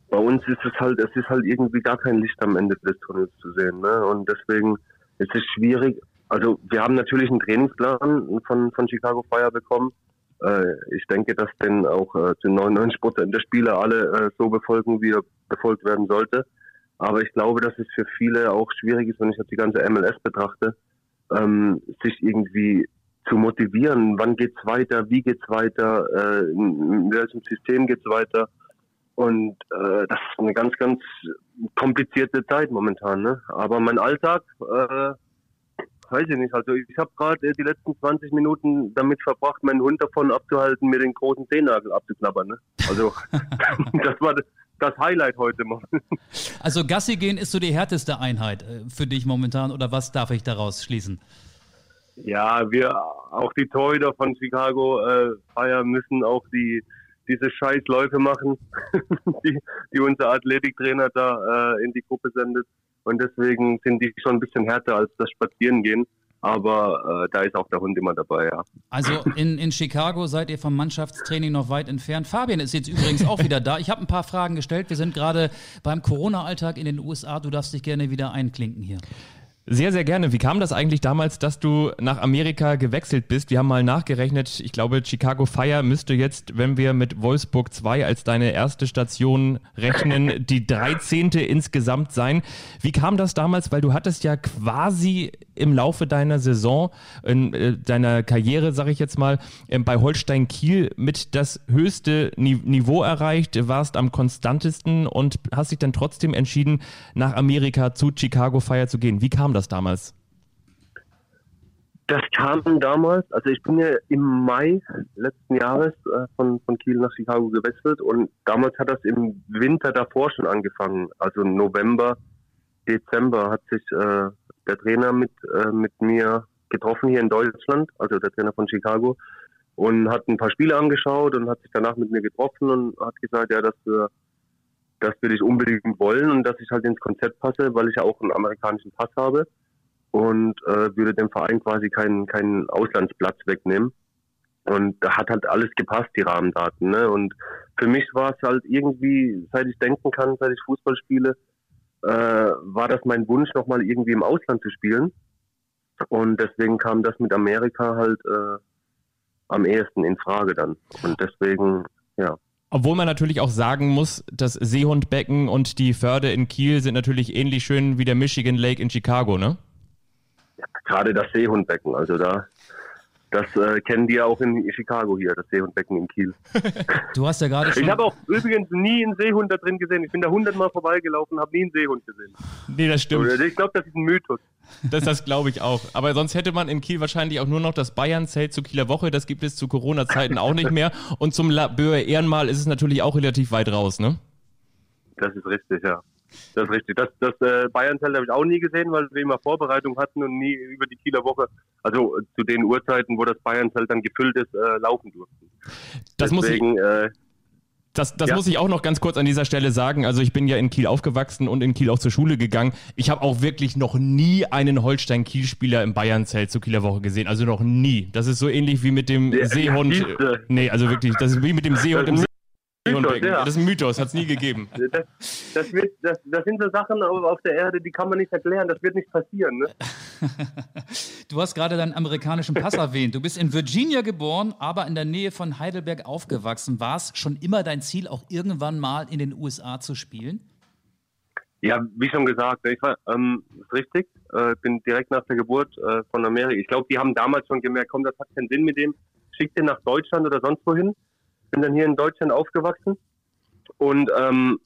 bei uns ist es halt, es ist halt irgendwie gar kein Licht am Ende des Tunnels zu sehen. Ne? Und deswegen ist es schwierig. Also wir haben natürlich einen Trainingsplan von, von Chicago Fire bekommen ich denke, dass denn auch äh, zu 99 Prozent der Spieler alle äh, so befolgen, wie er befolgt werden sollte. Aber ich glaube, dass es für viele auch schwierig ist, wenn ich jetzt die ganze MLS betrachte, ähm, sich irgendwie zu motivieren. Wann geht's weiter? Wie geht's weiter? Äh, in welchem System geht's weiter? Und äh, das ist eine ganz, ganz komplizierte Zeit momentan. Ne? Aber mein Alltag äh, weiß ich nicht. Also ich habe gerade die letzten 20 Minuten damit verbracht, meinen Hund davon abzuhalten, mir den großen Zehennagel abzuknabbern. Ne? Also das war das Highlight heute mal. Also Gassi gehen ist so die härteste Einheit äh, für dich momentan oder was darf ich daraus schließen? Ja, wir, auch die Torhüter von Chicago äh, Fire müssen auch die diese Scheißläufe machen, die, die unser Athletiktrainer da äh, in die Gruppe sendet. Und deswegen sind die schon ein bisschen härter als das Spazierengehen. Aber äh, da ist auch der Hund immer dabei, ja. Also in, in Chicago seid ihr vom Mannschaftstraining noch weit entfernt. Fabian ist jetzt übrigens auch wieder da. Ich habe ein paar Fragen gestellt. Wir sind gerade beim Corona-Alltag in den USA. Du darfst dich gerne wieder einklinken hier. Sehr, sehr gerne. Wie kam das eigentlich damals, dass du nach Amerika gewechselt bist? Wir haben mal nachgerechnet. Ich glaube, Chicago Fire müsste jetzt, wenn wir mit Wolfsburg 2 als deine erste Station rechnen, die 13. insgesamt sein. Wie kam das damals? Weil du hattest ja quasi im Laufe deiner Saison, in äh, deiner Karriere, sage ich jetzt mal, äh, bei Holstein Kiel mit das höchste Ni Niveau erreicht, warst am konstantesten und hast dich dann trotzdem entschieden, nach Amerika zu Chicago Fire zu gehen. Wie kam das damals? Das kam damals, also ich bin ja im Mai letzten Jahres äh, von, von Kiel nach Chicago gewechselt und damals hat das im Winter davor schon angefangen, also November, Dezember hat sich äh, der Trainer mit, äh, mit mir getroffen hier in Deutschland, also der Trainer von Chicago, und hat ein paar Spiele angeschaut und hat sich danach mit mir getroffen und hat gesagt, ja, dass wir, das will ich unbedingt wollen und dass ich halt ins Konzept passe, weil ich ja auch einen amerikanischen Pass habe und äh, würde dem Verein quasi keinen, keinen Auslandsplatz wegnehmen. Und da hat halt alles gepasst, die Rahmendaten. Ne? Und für mich war es halt irgendwie, seit ich denken kann, seit ich Fußball spiele, äh, war das mein Wunsch, nochmal irgendwie im Ausland zu spielen. Und deswegen kam das mit Amerika halt äh, am ehesten in Frage dann. Und deswegen, ja. Obwohl man natürlich auch sagen muss, das Seehundbecken und die Förde in Kiel sind natürlich ähnlich schön wie der Michigan Lake in Chicago, ne? Ja, gerade das Seehundbecken, also da das äh, kennen die ja auch in Chicago hier, das Seehundbecken in Kiel. Du hast ja gerade schon. Ich habe auch übrigens nie einen Seehund da drin gesehen. Ich bin da hundertmal vorbeigelaufen, habe nie einen Seehund gesehen. Nee, das stimmt. Ich glaube, das ist ein Mythos. Das, das glaube ich auch. Aber sonst hätte man in Kiel wahrscheinlich auch nur noch das Bayern-Zelt zur Kieler Woche. Das gibt es zu Corona-Zeiten auch nicht mehr. Und zum Böer Ehrenmal ist es natürlich auch relativ weit raus, ne? Das ist richtig, ja. Das ist richtig. Das, das äh, Bayern-Zelt habe ich auch nie gesehen, weil wir immer Vorbereitung hatten und nie über die Kieler Woche, also zu den Uhrzeiten, wo das Bayern-Zelt dann gefüllt ist, äh, laufen durften. Das Deswegen, muss ich, äh, das, das ja. muss ich auch noch ganz kurz an dieser Stelle sagen. Also ich bin ja in Kiel aufgewachsen und in Kiel auch zur Schule gegangen. Ich habe auch wirklich noch nie einen Holstein-Kiel-Spieler im Bayern-Zelt zur Kieler Woche gesehen. Also noch nie. Das ist so ähnlich wie mit dem ja, Seehund. Nee, also wirklich, das ist wie mit dem Seehund im See. Mythos, ja. Das ist ein Mythos, hat es nie gegeben. Das, das, wird, das, das, sind so Sachen auf der Erde, die kann man nicht erklären. Das wird nicht passieren. Ne? du hast gerade deinen amerikanischen Pass erwähnt. Du bist in Virginia geboren, aber in der Nähe von Heidelberg aufgewachsen. War es schon immer dein Ziel, auch irgendwann mal in den USA zu spielen? Ja, wie schon gesagt, ich war ähm, ist richtig. Äh, bin direkt nach der Geburt äh, von Amerika. Ich glaube, die haben damals schon gemerkt, komm, das hat keinen Sinn mit dem. Schick den nach Deutschland oder sonst wohin bin dann hier in Deutschland aufgewachsen und ähm,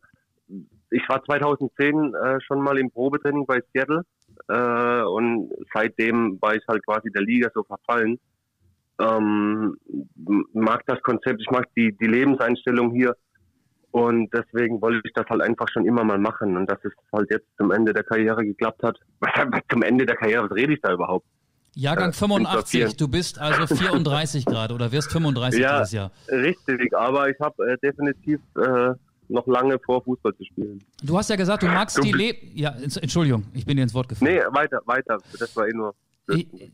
ich war 2010 äh, schon mal im Probetraining bei Seattle äh, und seitdem war ich halt quasi der Liga so verfallen. Ähm, mag das Konzept, ich mag die, die Lebenseinstellung hier und deswegen wollte ich das halt einfach schon immer mal machen und dass es halt jetzt zum Ende der Karriere geklappt hat. Was, zum Ende der Karriere, was rede ich da überhaupt? Jahrgang 85, du bist also 34 gerade oder wirst 35 ja, dieses Jahr. Richtig, aber ich habe äh, definitiv äh, noch lange vor, Fußball zu spielen. Du hast ja gesagt, du magst du die Le Ja, Entschuldigung, ich bin dir ins Wort gefallen. Nee, weiter, weiter. Das war eh nur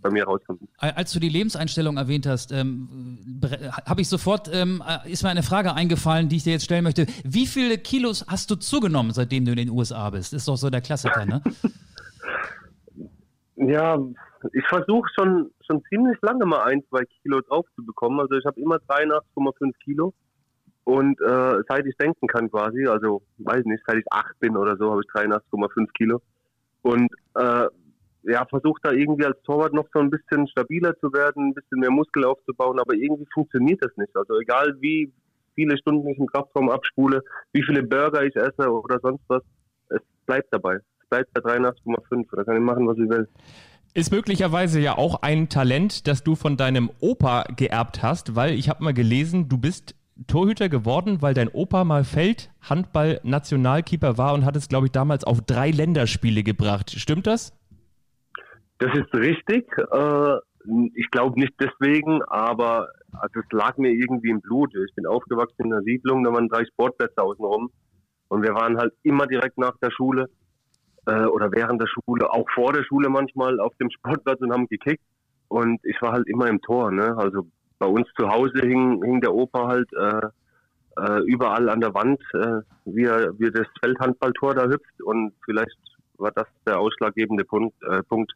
bei mir rauskommt. Als du die Lebenseinstellung erwähnt hast, ähm, habe ich sofort, ähm, ist mir eine Frage eingefallen, die ich dir jetzt stellen möchte. Wie viele Kilos hast du zugenommen, seitdem du in den USA bist? Ist doch so der Klassiker, ne? ja, ich versuche schon, schon ziemlich lange mal ein, zwei Kilo drauf zu bekommen. Also ich habe immer 83,5 Kilo. Und äh, seit ich denken kann quasi, also weiß nicht, seit ich acht bin oder so, habe ich 83,5 Kilo. Und äh, ja, versuche da irgendwie als Torwart noch so ein bisschen stabiler zu werden, ein bisschen mehr Muskel aufzubauen, aber irgendwie funktioniert das nicht. Also egal wie viele Stunden ich im Kraftraum abspule, wie viele Burger ich esse oder sonst was, es bleibt dabei. Es bleibt bei 83,5. Da kann ich machen, was ich will. Ist möglicherweise ja auch ein Talent, das du von deinem Opa geerbt hast, weil ich habe mal gelesen, du bist Torhüter geworden, weil dein Opa mal Feld Handball Nationalkeeper war und hat es, glaube ich, damals auf drei Länderspiele gebracht. Stimmt das? Das ist richtig. Äh, ich glaube nicht deswegen, aber also es lag mir irgendwie im Blut. Ich bin aufgewachsen in einer Siedlung, da waren drei Sportplätze außenrum und wir waren halt immer direkt nach der Schule äh, oder während der Schule, auch vor der Schule manchmal auf dem Sportplatz und haben gekickt. Und ich war halt immer im Tor. Ne? Also bei uns zu Hause hing, hing der Opa halt äh, äh, überall an der Wand, äh, wie, er, wie das Feldhandballtor da hüpft. Und vielleicht war das der ausschlaggebende Punkt, äh, Punkt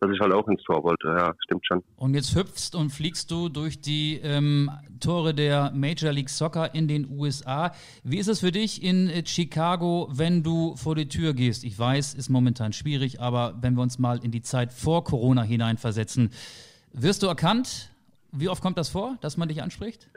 dass ich halt auch ins Tor wollte. Ja, stimmt schon. Und jetzt hüpfst und fliegst du durch die ähm, Tore der Major League Soccer in den USA. Wie ist es für dich in äh, Chicago, wenn du vor die Tür gehst? Ich weiß, ist momentan schwierig, aber wenn wir uns mal in die Zeit vor Corona hineinversetzen, wirst du erkannt? Wie oft kommt das vor, dass man dich anspricht?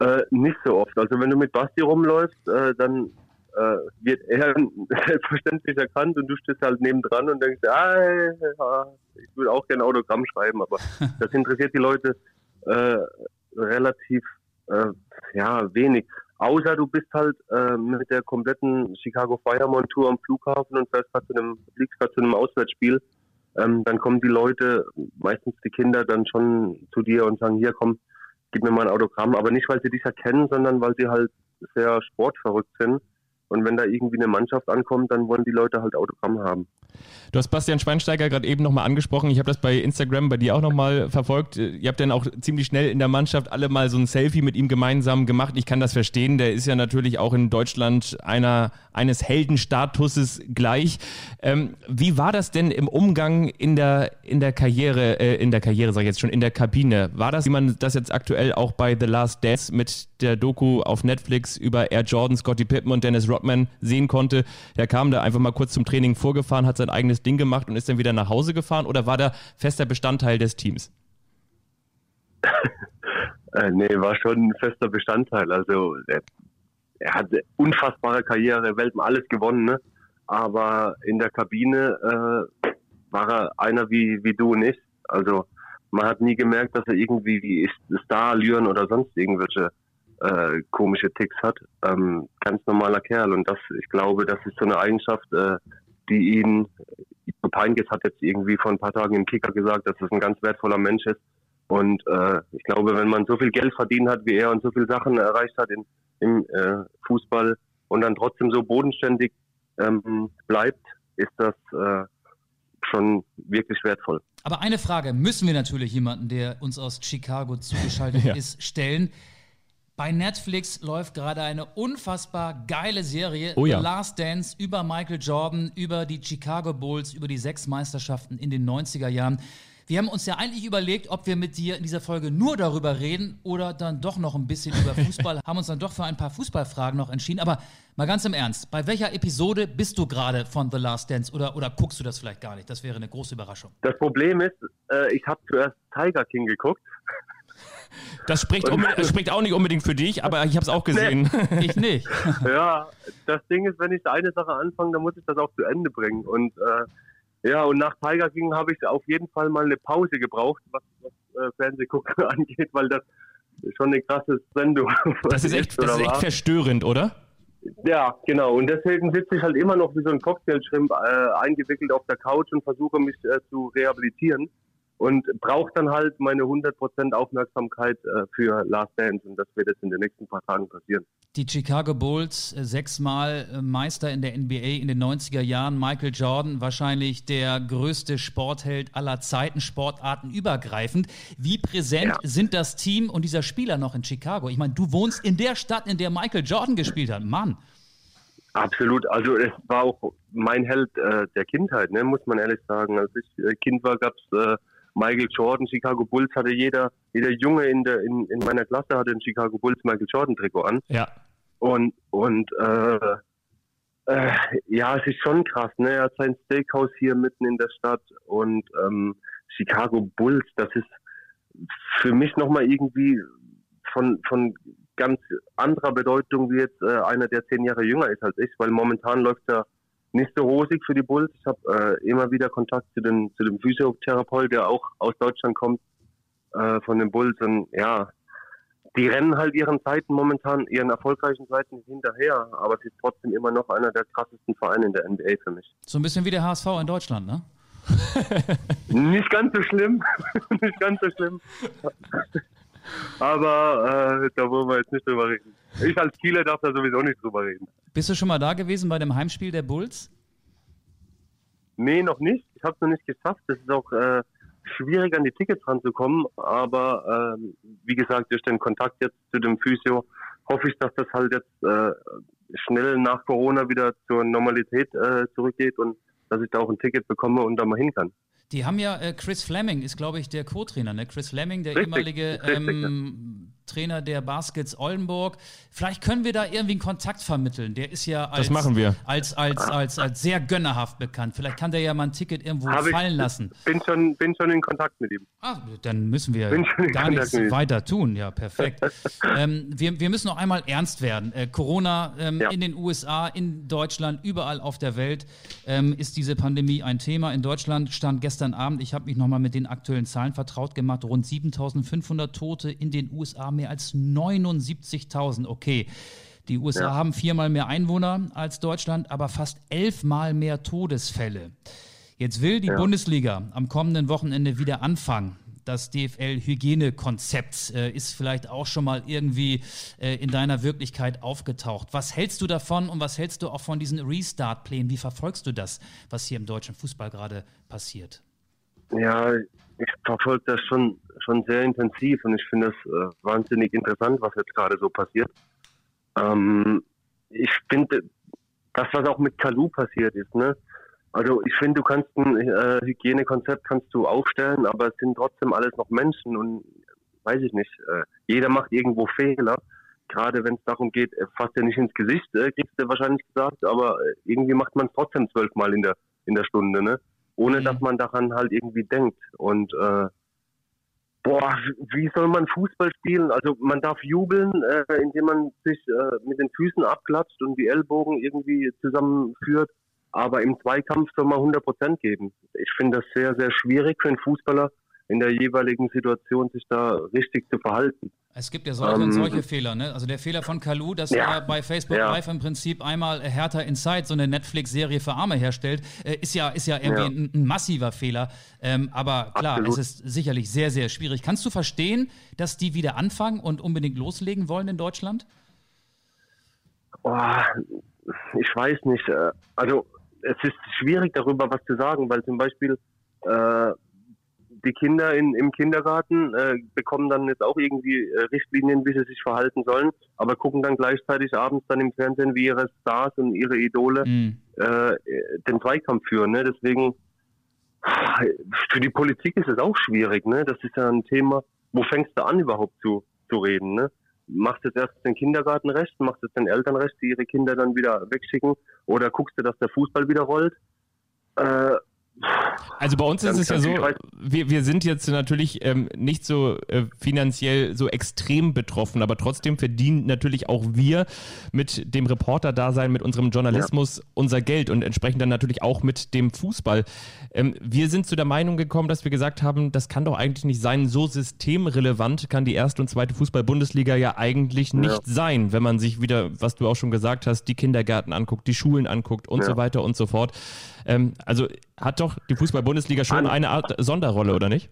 Äh, nicht so oft. Also wenn du mit Basti rumläufst, äh, dann äh, wird er selbstverständlich erkannt und du stehst halt nebendran und denkst, ah, ich würde auch gerne Autogramm schreiben, aber das interessiert die Leute äh, relativ äh, ja, wenig. Außer du bist halt äh, mit der kompletten Chicago Fire Montur am Flughafen und fährst gerade zu einem, fliegst gerade zu einem Auswärtsspiel. Ähm, dann kommen die Leute, meistens die Kinder, dann schon zu dir und sagen, hier komm, gib mir mal ein Autogramm. Aber nicht, weil sie dich erkennen, sondern weil sie halt sehr sportverrückt sind Und wenn da irgendwie eine Mannschaft ankommt, dann wollen die Leute halt Autogramm haben. Du hast Bastian Schweinsteiger gerade eben nochmal angesprochen. Ich habe das bei Instagram bei dir auch nochmal verfolgt. Ihr habt dann auch ziemlich schnell in der Mannschaft alle mal so ein Selfie mit ihm gemeinsam gemacht. Ich kann das verstehen. Der ist ja natürlich auch in Deutschland einer, eines Heldenstatuses gleich. Ähm, wie war das denn im Umgang in der, in der Karriere, äh, in der Karriere, sage ich jetzt schon, in der Kabine? War das, wie man das jetzt aktuell auch bei The Last Dance mit der Doku auf Netflix über Air Jordan, Scotty Pippen und Dennis Rodman sehen konnte? Der kam da einfach mal kurz zum Training vorgefahren, hat sein eigenes Ding gemacht und ist dann wieder nach Hause gefahren oder war der fester Bestandteil des Teams? äh, nee, war schon ein fester Bestandteil. Also er, hat eine unfassbare Karriere, Welten alles gewonnen, ne? aber in der Kabine äh, war er einer wie, wie du und ich. Also man hat nie gemerkt, dass er irgendwie Star-Allüren oder sonst irgendwelche äh, komische Ticks hat. Ähm, ganz normaler Kerl und das, ich glaube, das ist so eine Eigenschaft, äh, die ihn, Peinkes hat jetzt irgendwie vor ein paar Tagen im Kicker gesagt, dass es ein ganz wertvoller Mensch ist. Und äh, ich glaube, wenn man so viel Geld verdient hat wie er und so viele Sachen erreicht hat in, im äh, Fußball und dann trotzdem so bodenständig ähm, bleibt, ist das äh, schon wirklich wertvoll. Aber eine Frage müssen wir natürlich jemanden, der uns aus Chicago zugeschaltet ja. ist, stellen. Bei Netflix läuft gerade eine unfassbar geile Serie, oh ja. The Last Dance, über Michael Jordan, über die Chicago Bulls, über die sechs Meisterschaften in den 90er Jahren. Wir haben uns ja eigentlich überlegt, ob wir mit dir in dieser Folge nur darüber reden oder dann doch noch ein bisschen über Fußball. haben uns dann doch für ein paar Fußballfragen noch entschieden. Aber mal ganz im Ernst, bei welcher Episode bist du gerade von The Last Dance oder, oder guckst du das vielleicht gar nicht? Das wäre eine große Überraschung. Das Problem ist, äh, ich habe zuerst Tiger King geguckt. Das spricht, das spricht auch nicht unbedingt für dich, aber ich habe es auch gesehen. Nee. ich nicht. ja, das Ding ist, wenn ich eine Sache anfange, dann muss ich das auch zu Ende bringen. Und äh, ja, und nach Tiger King habe ich auf jeden Fall mal eine Pause gebraucht, was, was äh, Fernsehgucken angeht, weil das schon eine krasse Sendung Das ist echt, das ist echt verstörend, oder? Ja, genau. Und deswegen sitze ich halt immer noch wie so ein Cocktailschrimp äh, eingewickelt auf der Couch und versuche mich äh, zu rehabilitieren und braucht dann halt meine 100% Aufmerksamkeit äh, für Last Dance und das wird jetzt in den nächsten paar Tagen passieren. Die Chicago Bulls, äh, sechsmal äh, Meister in der NBA in den 90er Jahren, Michael Jordan, wahrscheinlich der größte Sportheld aller Zeiten, Sportarten übergreifend. Wie präsent ja. sind das Team und dieser Spieler noch in Chicago? Ich meine, du wohnst in der Stadt, in der Michael Jordan gespielt hat. Mann. Absolut. Also es war auch mein Held äh, der Kindheit, ne, muss man ehrlich sagen. Als ich äh, Kind war, gab es äh, Michael Jordan, Chicago Bulls hatte jeder, jeder Junge in der in, in meiner Klasse hatte ein Chicago Bulls Michael Jordan Trikot an. Ja. Und und äh, äh, ja, es ist schon krass, ne? Er hat sein Steakhouse hier mitten in der Stadt und ähm, Chicago Bulls, das ist für mich nochmal irgendwie von von ganz anderer Bedeutung wie jetzt äh, einer, der zehn Jahre jünger ist als ich, weil momentan läuft er nicht so rosig für die Bulls. Ich habe äh, immer wieder Kontakt zu, den, zu dem Physiotherapeut, der auch aus Deutschland kommt, äh, von den Bulls. Und ja, die rennen halt ihren Zeiten momentan, ihren erfolgreichen Zeiten hinterher, aber es ist trotzdem immer noch einer der krassesten Vereine in der NBA für mich. So ein bisschen wie der HSV in Deutschland, ne? nicht ganz so schlimm. nicht ganz so schlimm. aber äh, da wollen wir jetzt nicht drüber reden. Ich als Kieler darf da sowieso nicht drüber reden. Bist du schon mal da gewesen bei dem Heimspiel der Bulls? Nee, noch nicht. Ich habe es noch nicht geschafft. Es ist auch äh, schwierig, an die Tickets ranzukommen. Aber äh, wie gesagt, durch den Kontakt jetzt zu dem Physio hoffe ich, dass das halt jetzt äh, schnell nach Corona wieder zur Normalität äh, zurückgeht und dass ich da auch ein Ticket bekomme und da mal hin kann. Die haben ja, äh, Chris Fleming ist, glaube ich, der Co-Trainer, ne? Chris Fleming, der richtig, ehemalige ähm, Trainer der Baskets Oldenburg. Vielleicht können wir da irgendwie einen Kontakt vermitteln. Der ist ja als, als, als, als, als sehr gönnerhaft bekannt. Vielleicht kann der ja mal ein Ticket irgendwo Hab fallen ich, lassen. Bin schon, bin schon in Kontakt mit ihm. Ah, dann müssen wir gar nichts weiter tun. Ja, perfekt. ähm, wir, wir müssen noch einmal ernst werden. Äh, Corona ähm, ja. in den USA, in Deutschland, überall auf der Welt ähm, ist diese Pandemie ein Thema. In Deutschland stand gestern Abend, ich habe mich nochmal mit den aktuellen Zahlen vertraut gemacht, rund 7500 Tote in den USA mehr als 79.000. Okay. Die USA ja. haben viermal mehr Einwohner als Deutschland, aber fast elfmal mehr Todesfälle. Jetzt will die ja. Bundesliga am kommenden Wochenende wieder anfangen. das DFL-Hygienekonzept äh, ist vielleicht auch schon mal irgendwie äh, in deiner Wirklichkeit aufgetaucht. Was hältst du davon und was hältst du auch von diesen Restart-Plänen? Wie verfolgst du das, was hier im deutschen Fußball gerade passiert? Ja, ich verfolge das schon, schon sehr intensiv und ich finde das äh, wahnsinnig interessant, was jetzt gerade so passiert. Ähm, ich finde, das, was auch mit Kalu passiert ist, ne? Also ich finde, du kannst ein äh, Hygienekonzept kannst du aufstellen, aber es sind trotzdem alles noch Menschen und weiß ich nicht. Äh, jeder macht irgendwo Fehler. Gerade wenn es darum geht, fasst ja nicht ins Gesicht, äh, kriegst du wahrscheinlich gesagt, aber äh, irgendwie macht man es trotzdem zwölfmal in der in der Stunde, ne? Ohne mhm. dass man daran halt irgendwie denkt. Und äh, boah, wie soll man Fußball spielen? Also man darf jubeln, äh, indem man sich äh, mit den Füßen abklatscht und die Ellbogen irgendwie zusammenführt. Aber im Zweikampf soll man 100 Prozent geben. Ich finde das sehr, sehr schwierig für einen Fußballer in der jeweiligen Situation, sich da richtig zu verhalten. Es gibt ja solche ähm, und solche Fehler, ne? Also der Fehler von Kalu, dass ja, er bei Facebook ja. Live im Prinzip einmal Hertha Inside, so eine Netflix-Serie für Arme herstellt, äh, ist ja, ist ja irgendwie ja. Ein, ein, massiver Fehler. Ähm, aber klar, Absolut. es ist sicherlich sehr, sehr schwierig. Kannst du verstehen, dass die wieder anfangen und unbedingt loslegen wollen in Deutschland? Oh, ich weiß nicht. Äh, also es ist schwierig darüber was zu sagen, weil zum Beispiel äh, die Kinder in, im Kindergarten äh, bekommen dann jetzt auch irgendwie äh, Richtlinien, wie sie sich verhalten sollen, aber gucken dann gleichzeitig abends dann im Fernsehen, wie ihre Stars und ihre Idole mhm. äh, den Zweikampf führen. Ne? Deswegen, für die Politik ist es auch schwierig. Ne? Das ist ja ein Thema, wo fängst du an überhaupt zu, zu reden? Ne? Machst du jetzt erst den Kindergarten recht, machst du den Eltern recht, die ihre Kinder dann wieder wegschicken oder guckst du, dass der Fußball wieder rollt? Äh, also bei uns ist es ja so, wir, wir sind jetzt natürlich ähm, nicht so äh, finanziell so extrem betroffen, aber trotzdem verdienen natürlich auch wir mit dem Reporter-Dasein, mit unserem Journalismus ja. unser Geld und entsprechend dann natürlich auch mit dem Fußball. Ähm, wir sind zu der Meinung gekommen, dass wir gesagt haben, das kann doch eigentlich nicht sein, so systemrelevant kann die erste und zweite Fußball-Bundesliga ja eigentlich nicht ja. sein, wenn man sich wieder, was du auch schon gesagt hast, die Kindergärten anguckt, die Schulen anguckt und ja. so weiter und so fort. Ähm, also hat doch die Fußball-Bundesliga schon An eine Art Sonderrolle, oder nicht?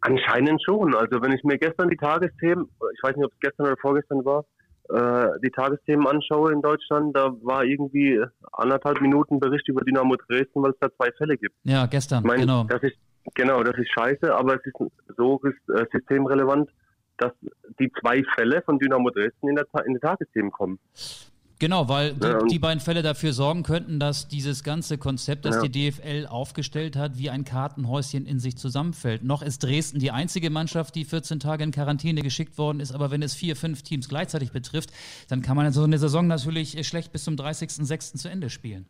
Anscheinend schon. Also wenn ich mir gestern die Tagesthemen, ich weiß nicht, ob es gestern oder vorgestern war, äh, die Tagesthemen anschaue in Deutschland, da war irgendwie anderthalb Minuten Bericht über Dynamo Dresden, weil es da zwei Fälle gibt. Ja, gestern, ich mein, genau. Das ist, genau, das ist scheiße, aber es ist so äh, systemrelevant, dass die zwei Fälle von Dynamo Dresden in, der, in die Tagesthemen kommen. Genau, weil die, ja, die, beiden Fälle dafür sorgen könnten, dass dieses ganze Konzept, das ja. die DFL aufgestellt hat, wie ein Kartenhäuschen in sich zusammenfällt. Noch ist Dresden die einzige Mannschaft, die 14 Tage in Quarantäne geschickt worden ist, aber wenn es vier, fünf Teams gleichzeitig betrifft, dann kann man so eine Saison natürlich schlecht bis zum 30.06. zu Ende spielen.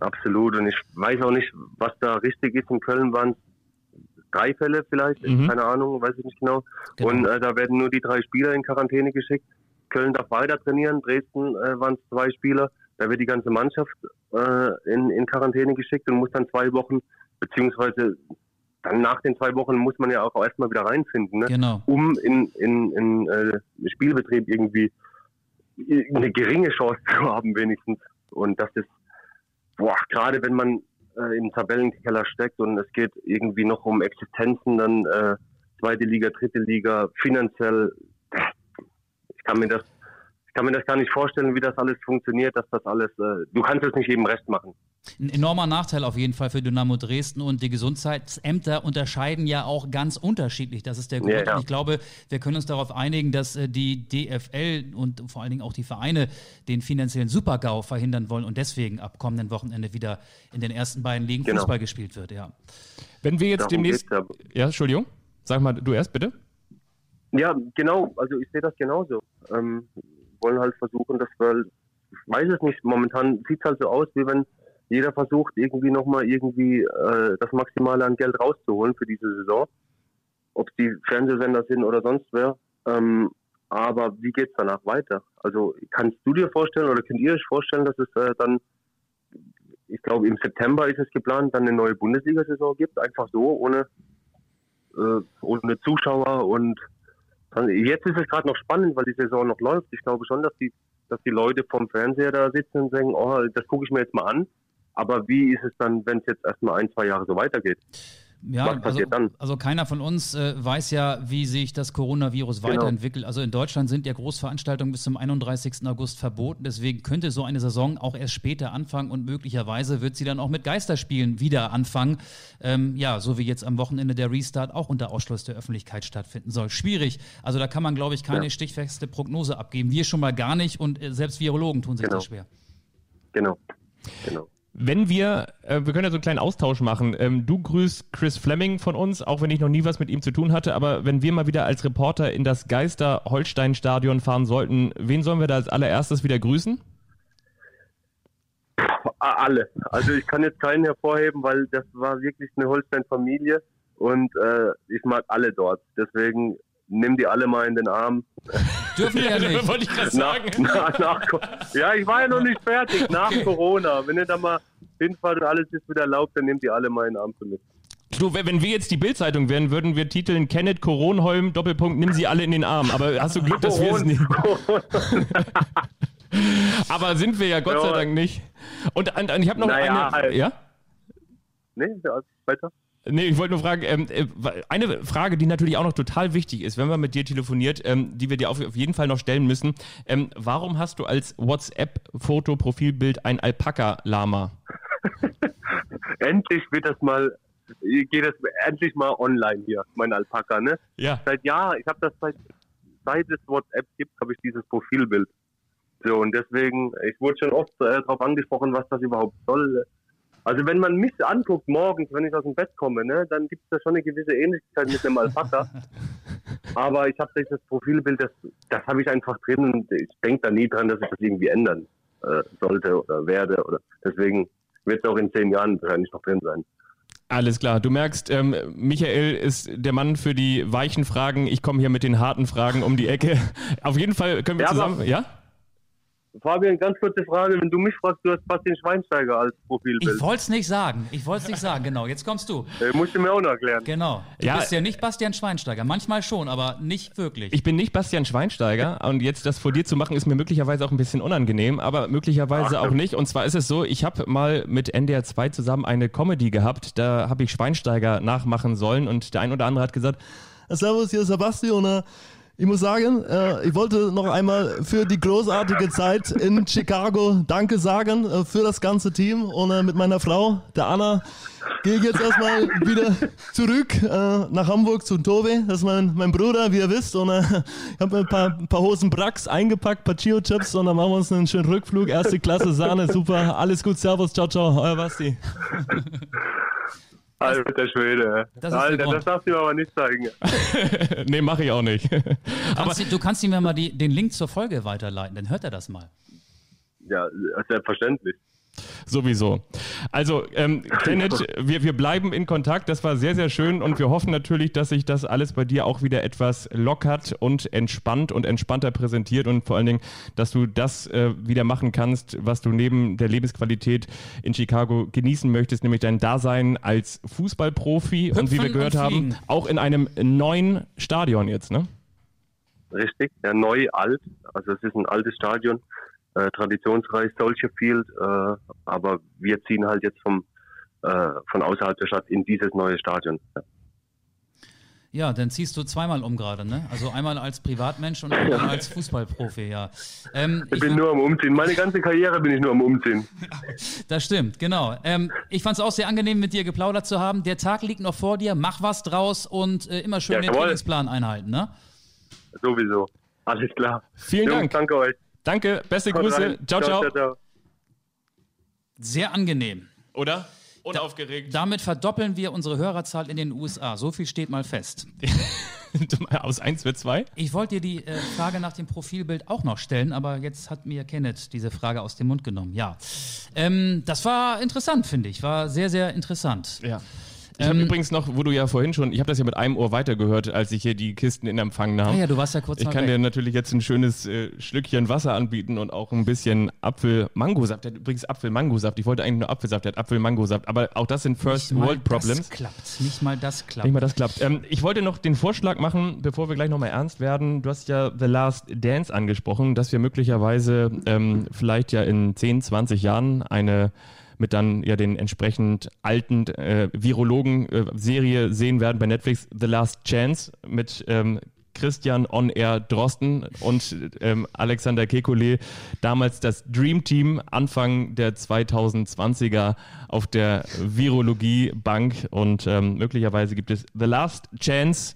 Absolut und ich weiß auch nicht, was da richtig ist. In Köln waren es drei Fälle vielleicht, mhm. keine Ahnung, weiß ich nicht genau. genau. Und äh, da werden nur die drei Spieler in Quarantäne geschickt. Köln darf weiter trainieren, Dresden äh, waren es zwei Spieler. Da wird die ganze Mannschaft äh, in, in Quarantäne geschickt und muss dann zwei Wochen, beziehungsweise dann nach den zwei Wochen muss man ja auch erstmal wieder reinfinden, ne? genau. um in, in, in äh, Spielbetrieb irgendwie eine geringe Chance zu haben wenigstens. Und das ist, boah, gerade wenn man äh, im Tabellenkeller steckt und es geht irgendwie noch um Existenzen, dann äh, zweite Liga, dritte Liga, finanziell, ich kann mir das, ich kann mir das gar nicht vorstellen, wie das alles funktioniert, dass das alles, äh, du kannst es nicht jedem recht machen. Ein enormer Nachteil auf jeden Fall für Dynamo Dresden und die Gesundheitsämter unterscheiden ja auch ganz unterschiedlich. Das ist der Grund. Ja, ja. Ich glaube, wir können uns darauf einigen, dass äh, die DFL und vor allen Dingen auch die Vereine den finanziellen Supergau verhindern wollen und deswegen ab kommenden Wochenende wieder in den ersten beiden Ligen genau. Fußball gespielt wird. Ja. Wenn wir jetzt Darum demnächst. Ja, Entschuldigung. Sag mal, du erst bitte. Ja, genau. Also ich sehe das genauso. Ähm, wollen halt versuchen, dass wir, ich weiß es nicht, momentan sieht es halt so aus, wie wenn jeder versucht, irgendwie nochmal irgendwie äh, das Maximale an Geld rauszuholen für diese Saison. Ob die Fernsehsender sind oder sonst wer. Ähm, aber wie geht es danach weiter? Also kannst du dir vorstellen oder könnt ihr euch vorstellen, dass es äh, dann, ich glaube im September ist es geplant, dann eine neue Bundesliga-Saison gibt, einfach so, ohne, äh, ohne Zuschauer und Jetzt ist es gerade noch spannend, weil die Saison noch läuft. Ich glaube schon, dass die, dass die Leute vom Fernseher da sitzen und denken, oh, das gucke ich mir jetzt mal an. Aber wie ist es dann, wenn es jetzt erstmal ein, zwei Jahre so weitergeht? Ja, Was passiert also, dann? also keiner von uns äh, weiß ja, wie sich das Coronavirus Genau. weiterentwickelt. Also in Deutschland sind ja Großveranstaltungen bis zum 31. August verboten. Deswegen könnte so eine Saison auch erst später anfangen und möglicherweise wird sie dann auch mit Geisterspielen wieder anfangen. Ähm, ja, so wie jetzt am Wochenende der Restart auch unter Ausschluss der Öffentlichkeit stattfinden soll. Schwierig. Also da kann man, glaube ich, keine Ja. stichfeste Prognose abgeben. Wir schon mal gar nicht und äh, selbst Virologen tun sich Genau. das schwer. Genau. Genau. Wenn wir, äh, wir können ja so einen kleinen Austausch machen. Ähm, du grüßt Chris Fleming von uns, auch wenn ich noch nie was mit ihm zu tun hatte. Aber wenn wir mal wieder als Reporter in das Geister-Holstein-Stadion fahren sollten, wen sollen wir da als allererstes wieder grüßen? Alle. Also ich kann jetzt keinen hervorheben, weil das war wirklich eine Holstein-Familie und äh, ich mag alle dort. Deswegen nimm die alle mal in den Arm. Dürfen wir ja nicht. Wollte ich gerade Nach, sagen. nach, nach, Co- ja, ich war ja noch nicht fertig. Nach Corona. Wenn ihr da mal hinfahrt und alles ist wieder erlaubt, dann nehmt ihr alle mal in den Arm für mich. Du, wenn wir jetzt die Bildzeitung wären, würden wir titeln Kenneth Koronholm, Doppelpunkt, nimm sie alle in den Arm. Aber hast du Glück, dass wir es nicht. Aber sind wir ja Gott sei Ja. Dank nicht. Und, und, und ich habe noch Naja, eine. halt. Ja? nee, weiter. Nee, ich wollte nur fragen, ähm, äh, eine Frage, die natürlich auch noch total wichtig ist, wenn man mit dir telefoniert, ähm, die wir dir auf, auf jeden Fall noch stellen müssen. Ähm, warum hast du als WhatsApp-Foto-Profilbild ein Alpaka-Lama? Endlich wird das mal, geht das endlich mal online hier, mein Alpaka, ne? Ja. Seit Jahren, ich habe das seit, seit es WhatsApp gibt, habe ich dieses Profilbild. So, und deswegen, ich wurde schon oft äh, darauf angesprochen, was das überhaupt soll. Also wenn man mich anguckt morgens, wenn ich aus dem Bett komme, ne, dann gibt es da schon eine gewisse Ähnlichkeit mit einem Alpaka. Aber ich habe dieses Profilbild, das, das habe ich einfach drin und ich denke da nie dran, dass ich das irgendwie ändern äh, sollte oder werde. Oder deswegen wird es auch in zehn Jahren wahrscheinlich noch drin sein. Alles klar. Du merkst, ähm, Michael ist der Mann für die weichen Fragen. Ich komme hier mit den harten Fragen um die Ecke. Auf jeden Fall können wir Ja, zusammen. Ja? Fabian, ganz kurze Frage. Wenn du mich fragst, du hast Bastian Schweinsteiger als Profilbild. Ich wollte es nicht sagen. Ich wollte es nicht sagen. Genau, jetzt kommst du. Äh, musst du mir auch noch erklären. Genau. Du Ja, bist ja nicht Bastian Schweinsteiger. Manchmal schon, aber nicht wirklich. Ich bin nicht Bastian Schweinsteiger und jetzt das vor dir zu machen, ist mir möglicherweise auch ein bisschen unangenehm, aber möglicherweise Ach, auch nicht. Und zwar ist es so, ich habe mal mit NDR 2 zusammen eine Comedy gehabt, da habe ich Schweinsteiger nachmachen sollen und der ein oder andere hat gesagt, Servus, hier ist Sebastian. Ich muss sagen, äh, ich wollte noch einmal für die großartige Zeit in Chicago Danke sagen äh, für das ganze Team. Und äh, mit meiner Frau, der Anna, gehe ich jetzt erstmal wieder zurück äh, nach Hamburg zu Tobi. Das ist mein, mein Bruder, wie ihr wisst. Und äh, ich habe mir ein paar, ein paar Hosen Brax eingepackt, ein paar Chio-Chips und dann machen wir uns einen schönen Rückflug. Erste Klasse Sahne, super. Alles gut, Servus, ciao, ciao, euer Basti. Alter Schwede. Das Alter, das darfst du mir aber nicht zeigen. nee, mache ich auch nicht. Kannst du, du kannst ihm ja mal die, den Link zur Folge weiterleiten, dann hört er das mal. Ja, selbstverständlich. Sowieso. Also, ähm, Kenneth, wir, wir bleiben in Kontakt. Das war sehr, sehr schön und wir hoffen natürlich, dass sich das alles bei dir auch wieder etwas lockert und entspannt und entspannter präsentiert und vor allen Dingen, dass du das äh, wieder machen kannst, was du neben der Lebensqualität in Chicago genießen möchtest, nämlich dein Dasein als Fußballprofi und wie wir Hüpfen gehört haben, auch in einem neuen Stadion jetzt, ne? Richtig, ja, neu, alt. Also es ist ein altes Stadion, äh, traditionsreich, Soldier Field, äh, aber wir ziehen halt jetzt vom, äh, von außerhalb der Stadt in dieses neue Stadion. Ja. Ja, dann ziehst du zweimal um gerade, ne? Also einmal als Privatmensch und einmal als Fußballprofi, ja. Ähm, Ich bin nur am Umziehen. Meine ganze Karriere bin ich nur am Umziehen. Das stimmt, genau. Ähm, ich fand es auch sehr angenehm, mit dir geplaudert zu haben. Der Tag liegt noch vor dir, mach was draus und äh, immer schön den Jawohl. Trainingsplan einhalten, ne? Sowieso. Alles klar. Vielen Jungs, Dank. danke euch. Danke, beste Haut Grüße. Ciao, ciao. ciao, ciao. Sehr angenehm. Oder? Unaufgeregt. Damit verdoppeln wir unsere Hörerzahl in den USA. So viel steht mal fest. Aus 1 wird 2. Ich wollte dir die äh, Frage nach dem Profilbild auch noch stellen, aber jetzt hat mir Kenneth diese Frage aus dem Mund genommen. Ja, ähm, das war interessant, finde ich. War sehr, sehr interessant. Ja. Ich habe übrigens noch, wo du ja vorhin schon, ich habe das ja mit einem Ohr weitergehört, als ich hier die Kisten in Empfang nahm. Ah ja, du warst ja kurz ich kann weg. dir natürlich jetzt ein schönes äh, Schlückchen Wasser anbieten und auch ein bisschen Apfel-Mangosaft. Der hat übrigens Apfel-Mangosaft. Ich wollte eigentlich nur Apfelsaft, der hat Apfel-Mangosaft. Aber auch das sind First Nicht mal World Problems. Das klappt. Nicht mal das klappt. Nicht mal das klappt. Ähm, ich wollte noch den Vorschlag machen, bevor wir gleich nochmal ernst werden. Du hast ja The Last Dance angesprochen, dass wir möglicherweise ähm, vielleicht ja in 10, 20 Jahren eine mit dann ja den entsprechend alten äh, Virologen-Serie sehen werden bei Netflix, The Last Chance mit ähm, Christian On Air Drosten und ähm, Alexander Kekulé, damals das Dream Team, Anfang der 2020er auf der Virologie Bank und ähm, möglicherweise gibt es The Last Chance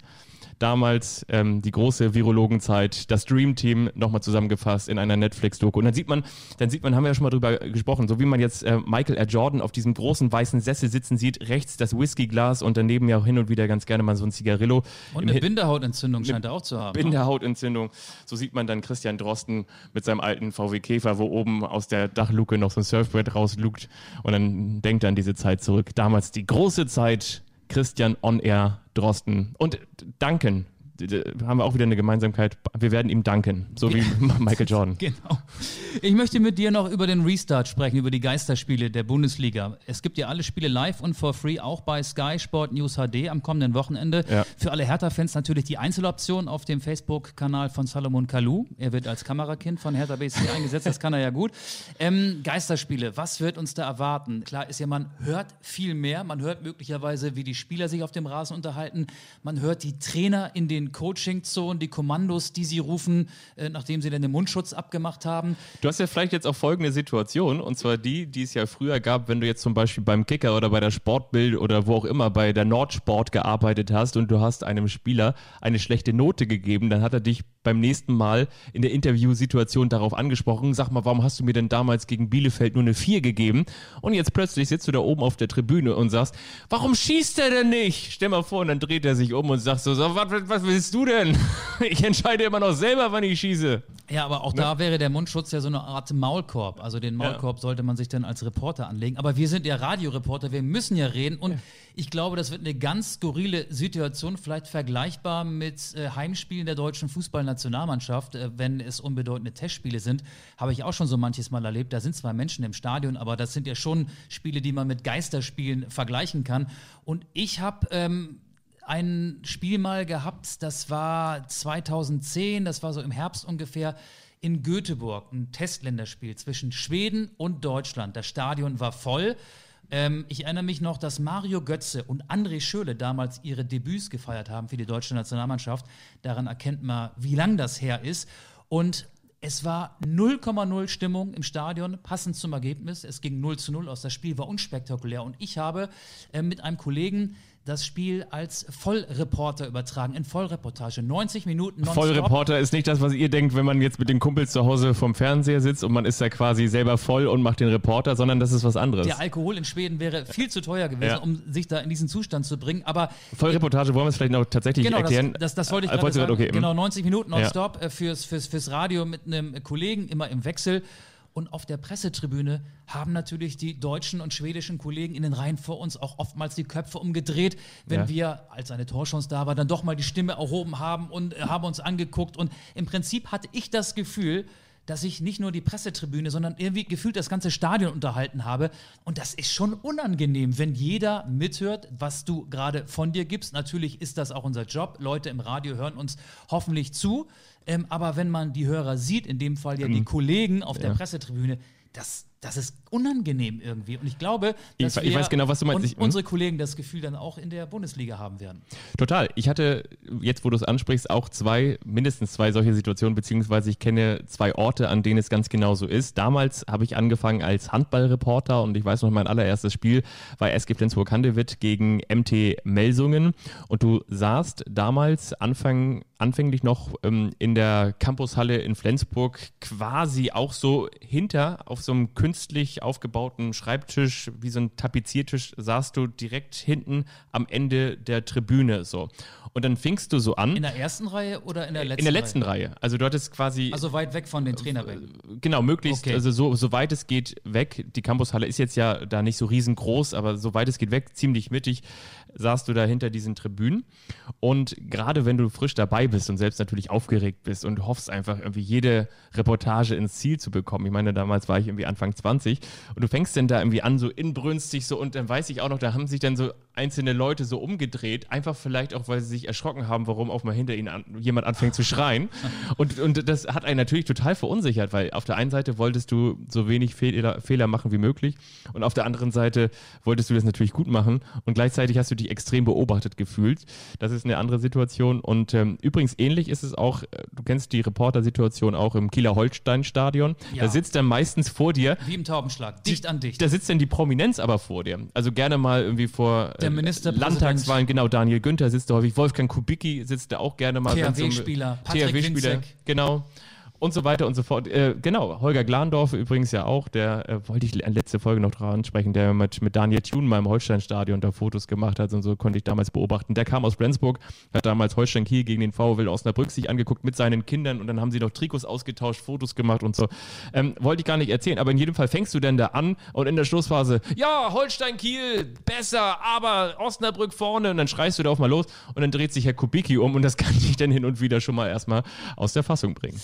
damals ähm, die große Virologenzeit, das Dream Team nochmal zusammengefasst in einer Netflix-Doku. Und dann sieht man, dann sieht man, haben wir ja schon mal drüber gesprochen, so wie man jetzt äh, Michael R. Jordan auf diesem großen weißen Sessel sitzen sieht, rechts das Whiskyglas und daneben ja auch hin und wieder ganz gerne mal so ein Zigarillo. Und eine Bindehautentzündung scheint er auch zu haben. Ne? Bindehautentzündung. So sieht man dann Christian Drosten mit seinem alten VW Käfer, wo oben aus der Dachluke noch so ein Surfbrett rauslugt und dann denkt er an diese Zeit zurück. Damals die große Zeit Christian On Air Drosten. Und danken haben wir auch wieder eine Gemeinsamkeit. Wir werden ihm danken, so wie Michael Jordan. Genau. Ich möchte mit dir noch über den Restart sprechen, über die Geisterspiele der Bundesliga. Es gibt ja alle Spiele live und for free, auch bei Sky Sport News HD am kommenden Wochenende. Ja. Für alle Hertha-Fans natürlich die Einzeloption auf dem Facebook-Kanal von Salomon Kalou. Er wird als Kamerakind von Hertha BSC eingesetzt, das kann er ja gut. Ähm, Geisterspiele, was wird uns da erwarten? Klar ist ja, man hört viel mehr. Man hört möglicherweise, wie die Spieler sich auf dem Rasen unterhalten. Man hört die Trainer in den Coaching-Zonen, die Kommandos, die sie rufen, äh, nachdem sie dann den Mundschutz abgemacht haben. Du hast ja vielleicht jetzt auch folgende Situation, und zwar die, die es ja früher gab, wenn du jetzt zum Beispiel beim Kicker oder bei der Sportbild oder wo auch immer bei der Nordsport gearbeitet hast und du hast einem Spieler eine schlechte Note gegeben, dann hat er dich beim nächsten Mal in der Interviewsituation darauf angesprochen. Sag mal, warum hast du mir denn damals gegen Bielefeld nur eine 4 gegeben? Und jetzt plötzlich sitzt du da oben auf der Tribüne und sagst, warum schießt er denn nicht? Stell mal vor, und dann dreht er sich um und sagt so, so was, was willst du denn? Ich entscheide immer noch selber, wann ich schieße. Ja, aber auch ne? da wäre der Mundschutz ja so eine Art Maulkorb. Also den Maulkorb ja. sollte man sich dann als Reporter anlegen. Aber wir sind ja Radioreporter, wir müssen ja reden. Und ja. ich glaube, das wird eine ganz skurrile Situation, vielleicht vergleichbar mit äh, Heimspielen der deutschen Fußballnationalmannschaft, äh, wenn es unbedeutende Testspiele sind. Habe ich auch schon so manches Mal erlebt. Da sind zwar Menschen im Stadion, aber das sind ja schon Spiele, die man mit Geisterspielen vergleichen kann. Und ich habe ähm, ein Spiel mal gehabt, das war 2010, das war so im Herbst ungefähr in Göteborg, ein Testländerspiel zwischen Schweden und Deutschland. Das Stadion war voll. Ähm, ich erinnere mich noch, dass Mario Götze und André Schöle damals ihre Debüts gefeiert haben für die deutsche Nationalmannschaft. Daran erkennt man, wie lang das her ist. Und es war 0,0 Stimmung im Stadion, passend zum Ergebnis. Es ging 0 zu 0 aus. Das Spiel war unspektakulär. Und ich habe äh, mit einem Kollegen das Spiel als Vollreporter übertragen, in Vollreportage. 90 Minuten nonstop. Vollreporter ist nicht das, was ihr denkt, wenn man jetzt mit den Kumpels zu Hause vom Fernseher sitzt und man ist da quasi selber voll und macht den Reporter, sondern das ist was anderes. Der Alkohol in Schweden wäre viel zu teuer gewesen, ja. um sich da in diesen Zustand zu bringen. Aber Vollreportage wollen wir es vielleicht noch tatsächlich genau, erklären. Das, das, das wollte ich äh, gerade sagen. Okay. Genau, 90 Minuten nonstop ja. Äh, fürs, fürs, fürs Radio mit einem Kollegen, immer im Wechsel. Und auf der Pressetribüne haben natürlich die deutschen und schwedischen Kollegen in den Reihen vor uns auch oftmals die Köpfe umgedreht, wenn ja. wir, als eine Torchance da war, dann doch mal die Stimme erhoben haben und äh, haben uns angeguckt. Und im Prinzip hatte ich das Gefühl, dass ich nicht nur die Pressetribüne, sondern irgendwie gefühlt das ganze Stadion unterhalten habe. Und das ist schon unangenehm, wenn jeder mithört, was du gerade von dir gibst. Natürlich ist das auch unser Job. Leute im Radio hören uns hoffentlich zu. Ähm, aber wenn man die Hörer sieht, in dem Fall ja die mhm. Kollegen auf der Pressetribüne, das, das ist unangenehm irgendwie. Und ich glaube, dass ich, ich weiß genau. Und hm? unsere Kollegen das Gefühl dann auch in der Bundesliga haben werden. Total. Ich hatte, jetzt wo du es ansprichst, auch zwei, mindestens zwei solche Situationen, beziehungsweise ich kenne zwei Orte, an denen es ganz genau so ist. Damals habe ich angefangen als Handballreporter und ich weiß noch, mein allererstes Spiel war SG Flensburg-Handewitt gegen MT Melsungen. Und du saßt damals Anfang, anfänglich noch ähm, in der Campushalle in Flensburg quasi auch so hinter auf so einem künstlich aufgebauten Schreibtisch, wie so ein Tapeziertisch, saßt du direkt hinten am Ende der Tribüne so. Und dann fingst du so an. In der ersten Reihe oder in der letzten Reihe? In der letzten Reihe. Reihe. Also du hattest quasi. Also weit weg von den Trainerbänken. Genau, möglichst, okay. also so, so weit es geht weg. Die Campushalle ist jetzt ja da nicht so riesengroß, aber so weit es geht weg, ziemlich mittig, saßt du da hinter diesen Tribünen. Und gerade wenn du frisch dabei bist und selbst natürlich aufgeregt bist und hoffst einfach irgendwie jede Reportage ins Ziel zu bekommen. Ich meine, damals war ich irgendwie Anfang 20 und du fängst dann da irgendwie an, so inbrünstig so und dann weiß ich auch noch, da haben sich dann so einzelne Leute so umgedreht, einfach vielleicht auch, weil sie sich erschrocken haben, warum auch mal hinter ihnen an, jemand anfängt zu schreien. Und, und das hat einen natürlich total verunsichert, weil auf der einen Seite wolltest du so wenig Fehler, Fehler machen wie möglich und auf der anderen Seite wolltest du das natürlich gut machen und gleichzeitig hast du dich extrem beobachtet gefühlt. Das ist eine andere Situation und ähm, übrigens ähnlich ist es auch, äh, du kennst die Reporter-Situation auch im Kieler Holstein-Stadion. Ja. Da sitzt dann meistens vor dir Wie im Taubenschlag, dicht an dicht. da sitzt dann die Prominenz aber vor dir. Also gerne mal irgendwie vor Der äh. Landtagswahlen, genau, Daniel Günther sitzt da häufig, Wolfgang Kubicki sitzt da auch gerne mal. wenn's um- THW-Spieler, Patrick THW-Spieler, genau. Und so weiter und so fort. Äh, genau, Holger Glandorf übrigens ja auch, der äh, wollte ich letzte Folge noch dran ansprechen, der mit, mit Daniel Thune mal im Holstein-Stadion da Fotos gemacht hat und so konnte ich damals beobachten. Der kam aus Flensburg, hat damals Holstein Kiel gegen den VfL Osnabrück sich angeguckt mit seinen Kindern und dann haben sie noch Trikots ausgetauscht, Fotos gemacht und so. Ähm, wollte ich gar nicht erzählen, aber in jedem Fall fängst du denn da an und in der Schlussphase, ja, Holstein Kiel, besser, aber Osnabrück vorne und dann schreist du da auch mal los und dann dreht sich Herr Kubicki um und das kann dich dann hin und wieder schon mal erstmal aus der Fassung bringen.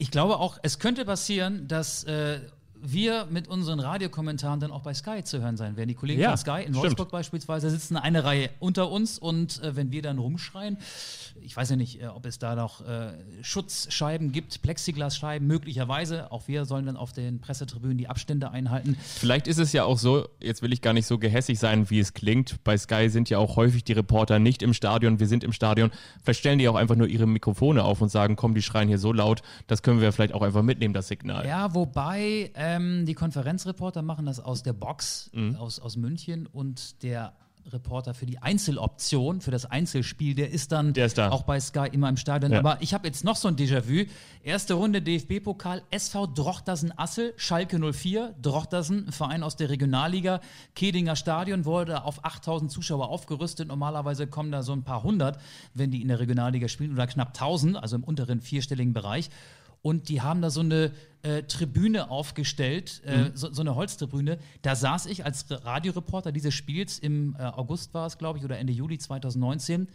Ich glaube auch, es könnte passieren, dass äh, wir mit unseren Radiokommentaren dann auch bei Sky zu hören sein werden. Die Kollegen Ja, von Sky in stimmt. Wolfsburg beispielsweise sitzen eine Reihe unter uns und äh, wenn wir dann rumschreien, ich weiß ja nicht, äh, ob es da noch äh, Schutzscheiben gibt, Plexiglasscheiben, möglicherweise. Auch wir sollen dann auf den Pressetribünen die Abstände einhalten. Vielleicht ist es ja auch so, jetzt will ich gar nicht so gehässig sein, wie es klingt. Bei Sky sind ja auch häufig die Reporter nicht im Stadion, wir sind im Stadion. Vielleicht stellen die auch einfach nur ihre Mikrofone auf und sagen, komm, die schreien hier so laut, das können wir vielleicht auch einfach mitnehmen, das Signal. Ja, wobei ähm, die Konferenzreporter machen das aus der Box, Mhm. aus, aus München und der Reporter für die Einzeloption, für das Einzelspiel, der ist dann Der ist da. auch bei Sky immer im Stadion. Ja. Aber ich habe jetzt noch so ein Déjà-vu. Erste Runde DFB-Pokal, SV Drochtersen-Assel, Schalke 04, Drochtersen, ein Verein aus der Regionalliga, Kedinger Stadion, wurde auf 8000 Zuschauer aufgerüstet. Normalerweise kommen da so ein paar hundert, wenn die in der Regionalliga spielen, oder knapp 1000, also im unteren vierstelligen Bereich. Und die haben da so eine äh, Tribüne aufgestellt, äh, so, so eine Holztribüne. Da saß ich als Radioreporter dieses Spiels im äh, August war es, glaube ich, oder Ende Juli 2019,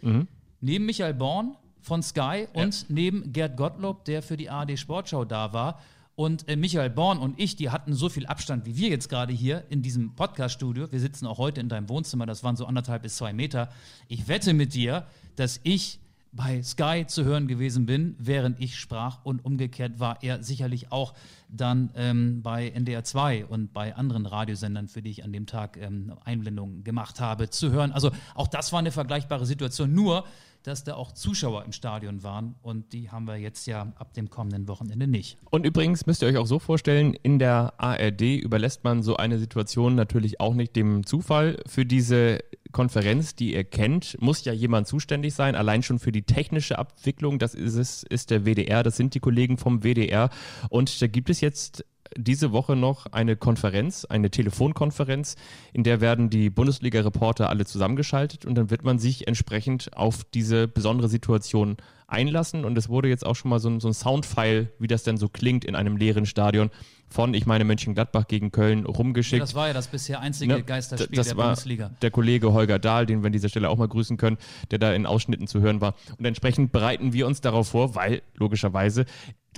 neben Michael Born von Sky und neben Gerd Gottlob, der für die ARD Sportschau da war. Und äh, Michael Born und ich, die hatten so viel Abstand wie wir jetzt gerade hier in diesem Podcast-Studio. Wir sitzen auch heute in deinem Wohnzimmer, das waren so anderthalb bis zwei Meter. Ich wette mit dir, dass ich bei Sky zu hören gewesen bin, während ich sprach. Und umgekehrt war er sicherlich auch dann ähm, bei NDR 2 und bei anderen Radiosendern, für die ich an dem Tag ähm, Einblendungen gemacht habe, zu hören. Also auch das war eine vergleichbare Situation, nur dass da auch Zuschauer im Stadion waren und die haben wir jetzt ja ab dem kommenden Wochenende nicht. Und übrigens müsst ihr euch auch so vorstellen, in der ARD überlässt man so eine Situation natürlich auch nicht dem Zufall. Für diese Konferenz, die ihr kennt, muss ja jemand zuständig sein, allein schon für die technische Abwicklung. Das ist es, ist der WDR, das sind die Kollegen vom WDR. Und da gibt es jetzt diese Woche noch eine Konferenz, eine Telefonkonferenz, in der werden die Bundesliga-Reporter alle zusammengeschaltet und dann wird man sich entsprechend auf diese besondere Situation einlassen. Und es wurde jetzt auch schon mal so ein, so ein Soundfile, wie das denn so klingt in einem leeren Stadion, von, ich meine, Mönchengladbach gegen Köln rumgeschickt. Das war ja das bisher einzige Ne, Geisterspiel das der war Bundesliga. Der Kollege Holger Dahl, den wir an dieser Stelle auch mal grüßen können, der da in Ausschnitten zu hören war. Und entsprechend bereiten wir uns darauf vor, weil logischerweise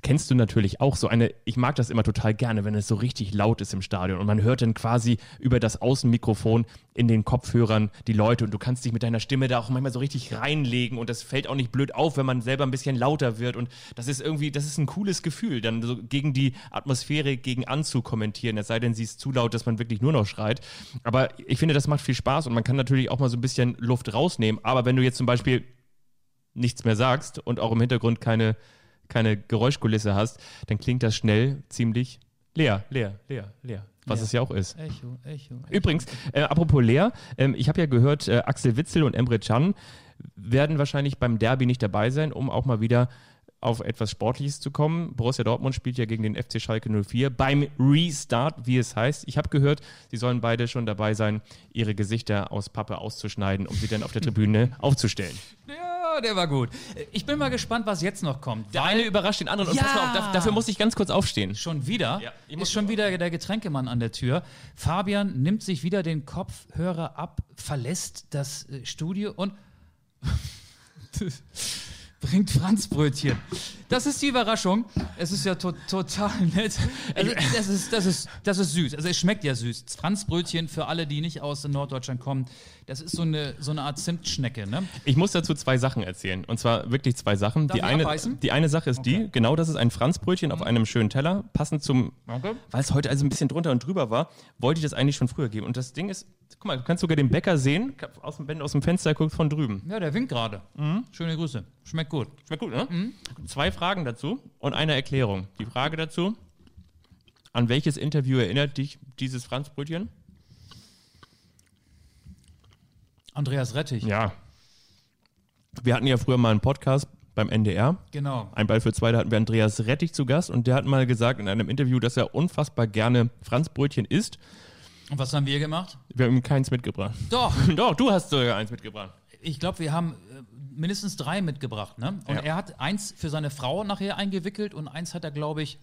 kennst du natürlich auch so eine, ich mag das immer total gerne, wenn es so richtig laut ist im Stadion und man hört dann quasi über das Außenmikrofon in den Kopfhörern die Leute und du kannst dich mit deiner Stimme da auch manchmal so richtig reinlegen und das fällt auch nicht blöd auf, wenn man selber ein bisschen lauter wird und das ist irgendwie, das ist ein cooles Gefühl, dann so gegen die Atmosphäre gegen anzukommentieren, es sei denn, sie ist zu laut, dass man wirklich nur noch schreit. Aber ich finde, das macht viel Spaß und man kann natürlich auch mal so ein bisschen Luft rausnehmen, aber wenn du jetzt zum Beispiel nichts mehr sagst und auch im Hintergrund keine, keine Geräuschkulisse hast, dann klingt das schnell ziemlich leer, leer, leer, leer. Was es ja auch ist. Echo, Echo. Echo. Übrigens, äh, apropos leer, ähm, ich habe ja gehört, äh, Axel Witzel und Emre Can werden wahrscheinlich beim Derby nicht dabei sein, um auch mal wieder auf etwas Sportliches zu kommen. Borussia Dortmund spielt ja gegen den FC Schalke 04 beim Restart, wie es heißt. Ich habe gehört, sie sollen beide schon dabei sein, ihre Gesichter aus Pappe auszuschneiden, um sie dann auf der Tribüne aufzustellen. Ja, der war gut. Ich bin mal gespannt, was jetzt noch kommt. Der eine überrascht den anderen. Und Ja! pass mal auf, da- dafür muss ich ganz kurz aufstehen. Schon wieder? Ja, ich muss ist schon wieder der Getränkemann an der Tür. Fabian nimmt sich wieder den Kopfhörer ab, verlässt das äh, Studio und. bringt Franzbrötchen. Das ist die Überraschung. Es ist ja to total nett. Also, das, ist, das, ist, das ist süß. Also es schmeckt ja süß. Franzbrötchen für alle, die nicht aus Norddeutschland kommen, das ist so eine, so eine Art Zimtschnecke. Ne? Ich muss dazu zwei Sachen erzählen. Und zwar wirklich zwei Sachen. Die, eine, die eine Sache ist Okay. die, genau das ist ein Franzbrötchen auf einem schönen Teller, passend zum, Danke. weil es heute also ein bisschen drunter und drüber war, wollte ich das eigentlich schon früher geben. Und das Ding ist, guck mal, du kannst sogar den Bäcker sehen, aus dem, wenn du aus dem Fenster guckst von drüben. Ja, der winkt gerade. Schöne Grüße. Schmeckt gut. Schmeckt gut, ne? Zwei Fragen dazu und eine Erklärung. Die Frage dazu, an welches Interview erinnert dich dieses Franzbrötchen? Andreas Rettich. Ja. Wir hatten ja früher mal einen Podcast beim NDR. Genau. Ein Ball für zwei, da hatten wir Andreas Rettich zu Gast und der hat mal gesagt in einem Interview, dass er unfassbar gerne Franzbrötchen isst. Und was haben wir gemacht? Wir haben keins mitgebracht. Doch. Doch, du hast sogar eins mitgebracht. Ich glaube, wir haben äh, mindestens drei mitgebracht. Ne? Und Ja. er hat eins für seine Frau nachher eingewickelt und eins hat er, glaube ich,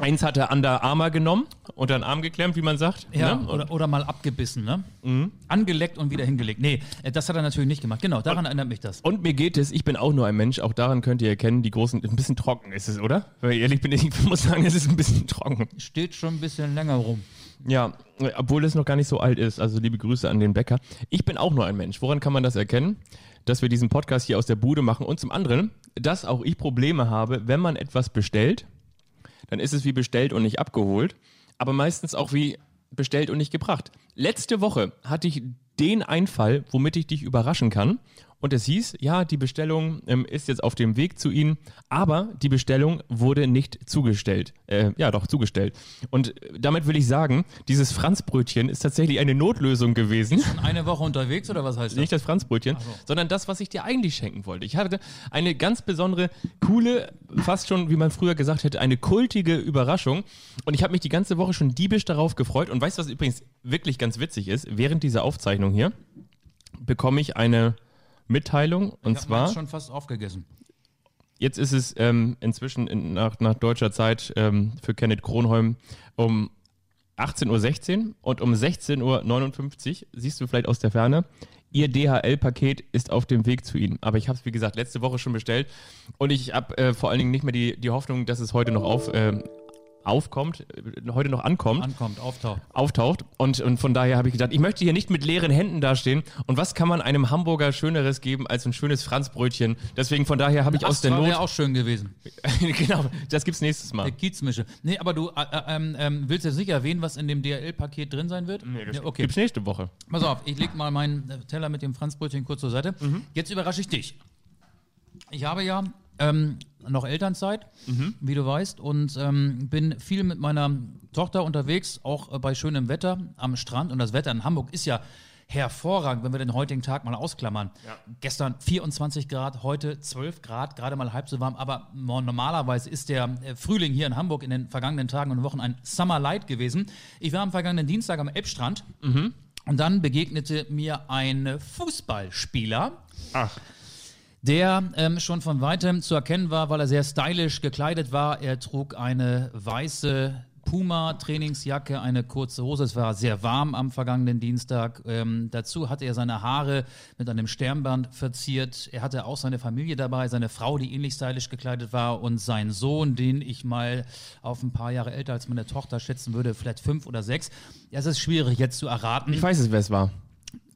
Eins hat er an der Armer genommen, unter den Arm geklemmt, wie man sagt. ja, ne? oder, oder mal abgebissen. Ne? Angeleckt und wieder hingelegt. Nee, äh, das hat er natürlich nicht gemacht. Genau, daran erinnert mich das. Und mir geht es, ich bin auch nur ein Mensch, auch daran könnt ihr erkennen, die großen, ein bisschen trocken ist es, oder? Weil ich ehrlich bin, ich muss sagen, es ist ein bisschen trocken. Steht schon ein bisschen länger rum. Ja, obwohl es noch gar nicht so alt ist. Also liebe Grüße an den Bäcker. Ich bin auch nur ein Mensch. Woran kann man das erkennen? Dass wir diesen Podcast hier aus der Bude machen und zum anderen, dass auch ich Probleme habe, wenn man etwas bestellt, dann ist es wie bestellt und nicht abgeholt, aber meistens auch wie bestellt und nicht gebracht. Letzte Woche hatte ich den Einfall, womit ich dich überraschen kann. Und es hieß, ja, die Bestellung ähm, ist jetzt auf dem Weg zu Ihnen, aber die Bestellung wurde nicht zugestellt. Äh, ja, doch, zugestellt. Und damit will ich sagen, dieses Franzbrötchen ist tatsächlich eine Notlösung gewesen. Eine Woche unterwegs oder was heißt das? Nicht das Franzbrötchen, sondern das, was ich dir eigentlich schenken wollte. Ich hatte eine ganz besondere, coole, fast schon, wie man früher gesagt hätte, eine kultige Überraschung. Und ich habe mich die ganze Woche schon diebisch darauf gefreut. Und weißt du, was übrigens wirklich ganz witzig ist? Während dieser Aufzeichnung hier bekomme ich eine Mitteilung. Und ich habe zwar, schon fast aufgegessen. jetzt ist es ähm, inzwischen in, nach, nach deutscher Zeit ähm, für Kenneth Kronholm um 18.16 Uhr und um 16.59 Uhr, siehst du vielleicht aus der Ferne, Ihr DHL-Paket ist auf dem Weg zu Ihnen. Aber ich habe es, wie gesagt, letzte Woche schon bestellt und ich habe äh, vor allen Dingen nicht mehr die, die Hoffnung, dass es heute noch auf, äh, aufkommt, äh, heute noch ankommt Ankommt, auftaucht. auftaucht. Und, und von daher habe ich gedacht, ich möchte hier nicht mit leeren Händen dastehen. Und was kann man einem Hamburger Schöneres geben als ein schönes Franzbrötchen? Deswegen von daher habe ich aus der Not. wäre auch schön gewesen. genau, das gibt's nächstes Mal. Der Kiezmische. Nee, aber du äh, äh, ähm, ähm, willst jetzt nicht erwähnen, was in dem DHL-Paket drin sein wird? Nee, das ja, okay. gibt's nächste Woche. Pass auf, ich leg mal meinen äh, Teller mit dem Franzbrötchen kurz zur Seite. Jetzt überrasche ich dich. Ich habe ja ähm, noch Elternzeit, wie du weißt, und ähm, bin viel mit meiner Tochter unterwegs, auch äh, bei schönem Wetter am Strand. Und das Wetter in Hamburg ist ja hervorragend, wenn wir den heutigen Tag mal ausklammern. Gestern 24 Grad, heute 12 Grad, gerade mal halb so warm. Aber normalerweise ist der äh, Frühling hier in Hamburg in den vergangenen Tagen und Wochen ein Summer Light gewesen. Ich war am vergangenen Dienstag am Elbstrand. Und dann begegnete mir ein Fußballspieler, Ach. Der ähm, schon von weitem zu erkennen war, weil er sehr stylisch gekleidet war. Er trug eine weiße Puma-Trainingsjacke, eine kurze Hose. Es war sehr warm am vergangenen Dienstag. Ähm, dazu hatte er seine Haare mit einem Stirnband verziert. Er hatte auch seine Familie dabei, seine Frau, die ähnlich stylisch gekleidet war und sein Sohn, den ich mal auf ein paar Jahre älter als meine Tochter schätzen würde, vielleicht fünf oder sechs. Ja, es ist schwierig jetzt zu erraten. Ich weiß es, wer es war.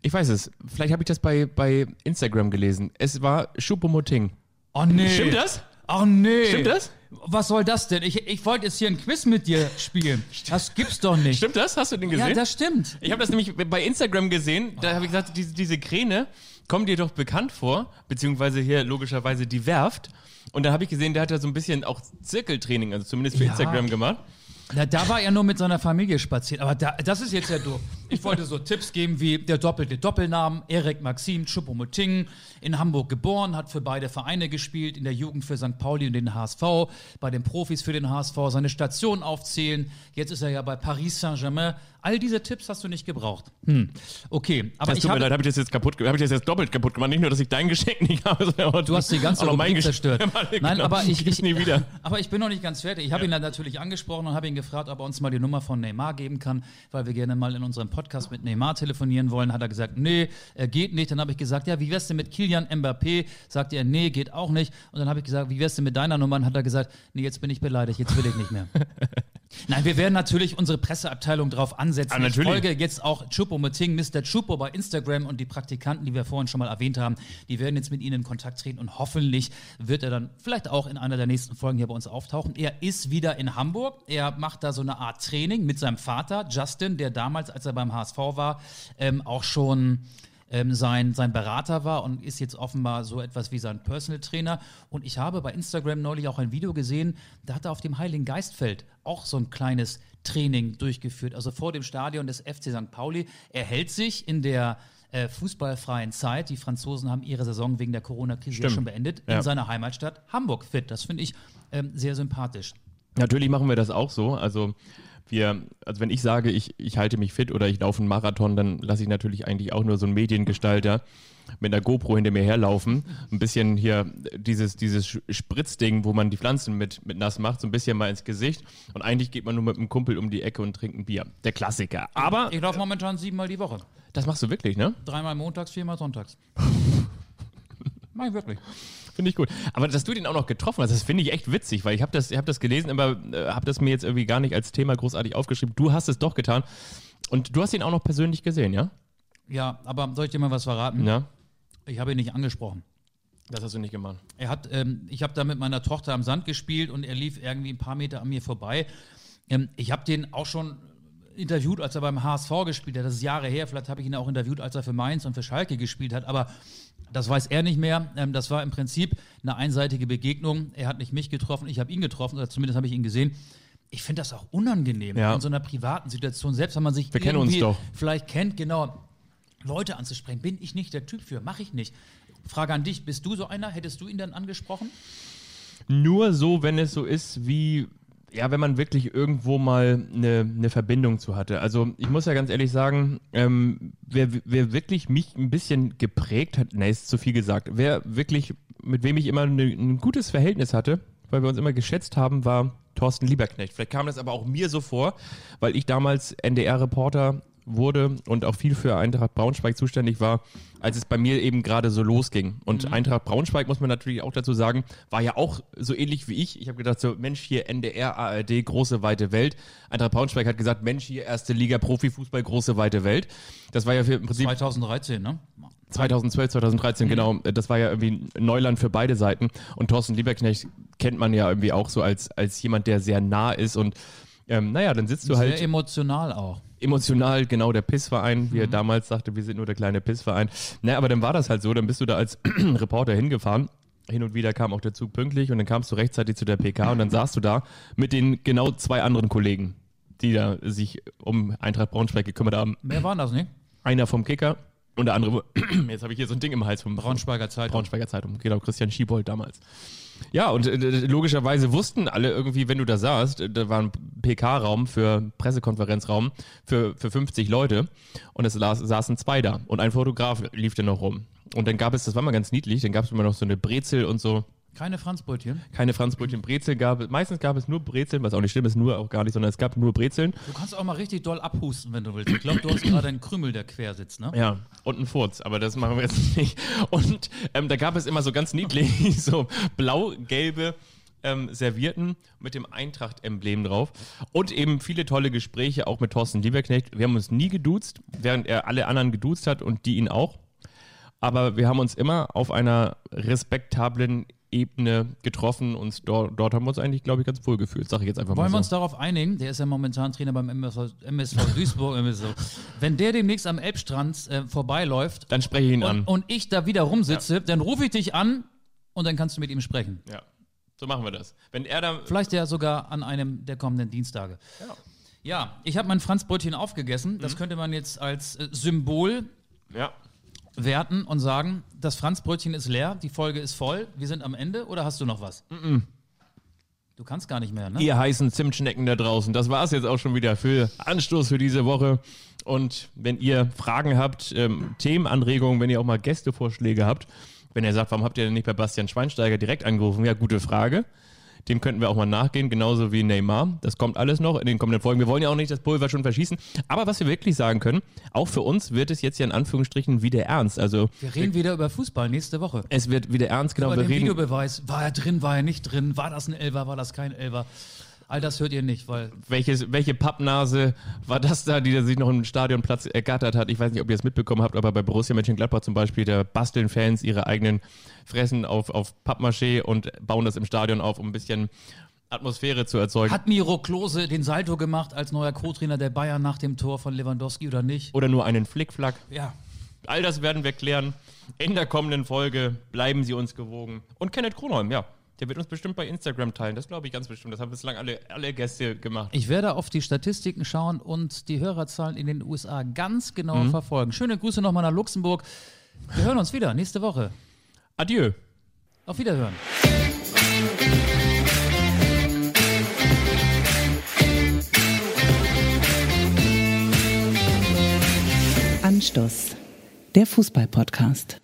Ich weiß es. Vielleicht habe ich das bei, bei Instagram gelesen. Es war Schupomoting. Oh nee. Stimmt das? Oh nee. Stimmt das? Was soll das denn? Ich, ich wollte jetzt hier ein Quiz mit dir spielen. Das gibt's doch nicht. Stimmt das? Hast du den gesehen? Ja, das stimmt. Ich habe das nämlich bei Instagram gesehen. Da habe ich gesagt, diese, diese Kräne kommt dir doch bekannt vor, beziehungsweise hier logischerweise die Werft. Und da habe ich gesehen, der hat ja so ein bisschen auch Zirkeltraining, also zumindest für Ja. Instagram gemacht. Na, da war er nur mit seiner Familie spazieren. Aber da, das ist jetzt ja doof. Ich wollte so Tipps geben wie der doppelte Doppelnamen. Erik Maxim Choupo-Moting, in Hamburg geboren, hat für beide Vereine gespielt, in der Jugend für St. Pauli und den HSV, bei den Profis für den HSV, seine Station aufzählen. Jetzt ist er ja bei Paris Saint-Germain All diese Tipps hast du nicht gebraucht. Hm. Okay, aber Das ich tut mir habe, leid, habe ich das jetzt kaputt, habe ich das jetzt doppelt kaputt gemacht. Nicht nur, dass ich dein Geschenk nicht habe, sondern Du hast die ganze Rubrik zerstört. Nein, Genau. aber ich, ich nie wieder. Aber ich bin noch nicht ganz fertig. Ich habe ihn dann natürlich angesprochen und habe ihn gefragt, ob er uns mal die Nummer von Neymar geben kann, weil wir gerne mal in unserem Podcast mit Neymar telefonieren wollen. Hat er gesagt, nee, er geht nicht. Dann habe ich gesagt, ja, wie wär's denn mit Kilian Mbappé? Sagt er, nee, geht auch nicht. Und dann habe ich gesagt, wie wär's denn mit deiner Nummer? Und hat er gesagt, nee, jetzt bin ich beleidigt, jetzt will ich nicht mehr. Nein, wir werden natürlich unsere Presseabteilung drauf ansetzen. Ah, ich folge jetzt auch Chupomoting, Mr. Chupo bei Instagram und die Praktikanten, die wir vorhin schon mal erwähnt haben, die werden jetzt mit Ihnen in Kontakt treten und hoffentlich wird er dann vielleicht auch in einer der nächsten Folgen hier bei uns auftauchen. Er ist wieder in Hamburg. Er macht da so eine Art Training mit seinem Vater, Justin, der damals, als er beim HSV war, ähm, auch schon ähm, sein, sein Berater war und ist jetzt offenbar so etwas wie sein Personal Trainer. Und ich habe bei Instagram neulich auch ein Video gesehen, da hat er auf dem Heiligen Geistfeld auch so ein kleines Training durchgeführt. Also vor dem Stadion des FC St. Pauli. Er hält sich in der äh, fußballfreien Zeit, die Franzosen haben ihre Saison wegen der Corona-Krise schon beendet, Ja. in seiner Heimatstadt Hamburg fit. Das finde ich ähm, sehr sympathisch. Natürlich machen wir das auch so. Also wir, also wenn ich sage, ich, ich halte mich fit oder ich laufe einen Marathon, dann lasse ich natürlich eigentlich auch nur so einen Mediengestalter mit einer GoPro hinter mir herlaufen. Ein bisschen hier dieses, dieses Spritzding, wo man die Pflanzen mit, mit nass macht, so ein bisschen mal ins Gesicht. Und eigentlich geht man nur mit einem Kumpel um die Ecke und trinkt ein Bier. Der Klassiker. Aber Ich laufe momentan siebenmal die Woche. das machst du wirklich, ne? Dreimal montags, viermal sonntags. Mach ich wirklich. Finde ich gut. Aber dass du den auch noch getroffen hast, das finde ich echt witzig, weil ich habe das, ich hab das gelesen, aber äh, habe das mir jetzt irgendwie gar nicht als Thema großartig aufgeschrieben. Du hast es doch getan. Und du hast ihn auch noch persönlich gesehen, ja? Ja, aber soll ich dir mal was verraten? Ja. Ich habe ihn nicht angesprochen. Das hast du nicht gemacht. Er hat, ähm, ich habe da mit meiner Tochter am Sand gespielt und er lief irgendwie ein paar Meter an mir vorbei. Ähm, ich habe den auch schon interviewt, als er beim HSV gespielt hat. Das ist Jahre her. Vielleicht habe ich ihn auch interviewt, als er für Mainz und für Schalke gespielt hat. Aber das weiß er nicht mehr. Ähm, das war im Prinzip eine einseitige Begegnung. Er hat nicht mich getroffen, ich habe ihn getroffen, oder zumindest habe ich ihn gesehen. Ich finde das auch unangenehm Ja. in so einer privaten Situation, selbst wenn man sich Wir irgendwie vielleicht kennt, genau. Leute anzusprechen, bin ich nicht der Typ für, mache ich nicht. Frage an dich, bist du so einer? Hättest du ihn dann angesprochen? Nur so, wenn es so ist, wie, ja, wenn man wirklich irgendwo mal eine, eine Verbindung zu hatte. Also ich muss ja ganz ehrlich sagen, ähm, wer, wer wirklich mich ein bisschen geprägt hat, ne, ist zu viel gesagt, wer wirklich, mit wem ich immer eine, ein gutes Verhältnis hatte, weil wir uns immer geschätzt haben, war Thorsten Lieberknecht. Vielleicht kam das aber auch mir so vor, weil ich damals NDR-Reporter wurde und auch viel für Eintracht Braunschweig zuständig war, als es bei mir eben gerade so losging. Und Eintracht Braunschweig, muss man natürlich auch dazu sagen, war ja auch so ähnlich wie ich. Ich habe gedacht, so Mensch, hier NDR, ARD, große, weite Welt. Eintracht Braunschweig hat gesagt, Mensch, hier erste Liga, Profifußball, große, weite Welt. Das war ja für im Prinzip 2013, ne? 2012, 2013, genau. Das war ja irgendwie Neuland für beide Seiten. Und Thorsten Lieberknecht kennt man ja irgendwie auch so als, als jemand, der sehr nah ist. Und ähm, naja, dann sitzt du Sehr halt emotional auch. Emotional, genau, der Pissverein, wie er damals sagte, wir sind nur der kleine Pissverein. Naja, aber dann war das halt so, dann bist du da als Reporter hingefahren. Hin und wieder kam auch der Zug pünktlich und dann kamst du rechtzeitig zu der PK und dann saßt du da mit den genau zwei anderen Kollegen, die da sich um Eintracht Braunschweig gekümmert haben. Mehr waren das nicht? Einer vom Kicker und der andere, jetzt habe ich hier so ein Ding im Hals vom Braunschweiger Zeitung. Braunschweiger Zeitung, genau, Christian Schiebold damals. Ja, und äh, logischerweise wussten alle irgendwie, wenn du da saßt, äh, da war ein PK-Raum für Pressekonferenzraum für, für 50 Leute und es las, saßen zwei da und ein Fotograf lief dann noch rum. Und dann gab es, das war mal ganz niedlich, dann gab es immer noch so eine Brezel und so, Keine Franzbrötchen. keine Franzbrötchen, Brezel gab es, meistens gab es nur Brezeln, was auch nicht stimmt, ist nur auch gar nicht, sondern es gab nur Brezeln. Du kannst auch mal richtig doll abhusten, wenn du willst. Ich glaube, du hast gerade einen Krümel, der quer sitzt, ne? Ja, und ein Furz, aber das machen wir jetzt nicht. Und ähm, da gab es immer so ganz niedlich so blau-gelbe ähm, Servierten mit dem Eintracht-Emblem drauf und eben viele tolle Gespräche auch mit Thorsten Lieberknecht. Wir haben uns nie geduzt, während er alle anderen geduzt hat und die ihn auch. Aber wir haben uns immer auf einer respektablen Ebene getroffen und dort, dort haben wir uns eigentlich, glaube ich, ganz wohl gefühlt. Sag ich jetzt einfach Wollen wir mal uns so. darauf einigen? Der ist ja momentan Trainer beim MSV, MSV Duisburg. MSV. Wenn der demnächst am Elbstrand äh, vorbeiläuft Dann spreche ich ihn an. und, und ich da wieder rumsitze, dann rufe ich dich an und dann kannst du mit ihm sprechen. ja, so machen wir das. Wenn er da Vielleicht ja sogar an einem der kommenden Dienstage. Ja, ich habe mein Franzbrötchen aufgegessen. Das könnte man jetzt als äh, Symbol ja, werten und sagen, das Franzbrötchen ist leer, die Folge ist voll, wir sind am Ende oder hast du noch was? Du Du kannst gar nicht mehr, ne? Ihr heißen Zimtschnecken da draußen. Das war es jetzt auch schon wieder für Anstoß für diese Woche. Und wenn ihr Fragen habt, ähm, Themenanregungen, wenn ihr auch mal Gästevorschläge habt, wenn ihr sagt, warum habt ihr denn nicht bei Bastian Schweinsteiger direkt angerufen? Ja, gute Frage. Dem könnten wir auch mal nachgehen, genauso wie Neymar. Das kommt alles noch in den kommenden Folgen. Wir wollen ja auch nicht das Pulver schon verschießen. Aber was wir wirklich sagen können, auch für uns wird es jetzt ja in Anführungsstrichen wieder ernst. Also Wir reden wieder über Fußball nächste Woche. es wird wieder ernst, genau. über Wir den reden, Videobeweis. War er drin, war er nicht drin? War das ein Elfer, war das kein Elfer? All das hört ihr nicht, weil welches, welche Pappnase war das da, die sich noch einen Stadionplatz ergattert hat? Ich weiß nicht, ob ihr es mitbekommen habt, aber bei Borussia Mönchengladbach zum Beispiel, da basteln Fans ihre eigenen Fressen auf, auf Pappmaché und bauen das im Stadion auf, um ein bisschen Atmosphäre zu erzeugen. hat Miro Klose den Salto gemacht als neuer Co-Trainer der Bayern nach dem Tor von Lewandowski oder nicht? Oder nur einen Flickflack. Ja. All das werden wir klären in der kommenden Folge. Bleiben Sie uns gewogen. Und Kenneth Kronholm, ja. Der wird uns bestimmt bei Instagram teilen. Das glaube ich ganz bestimmt. Das haben bislang alle, alle Gäste gemacht. Ich werde auf die Statistiken schauen und die Hörerzahlen in den USA ganz genau verfolgen. Schöne Grüße nochmal nach Luxemburg. Wir hören uns wieder nächste Woche. Adieu. Auf Wiederhören. Anstoß. Der Fußball-Podcast.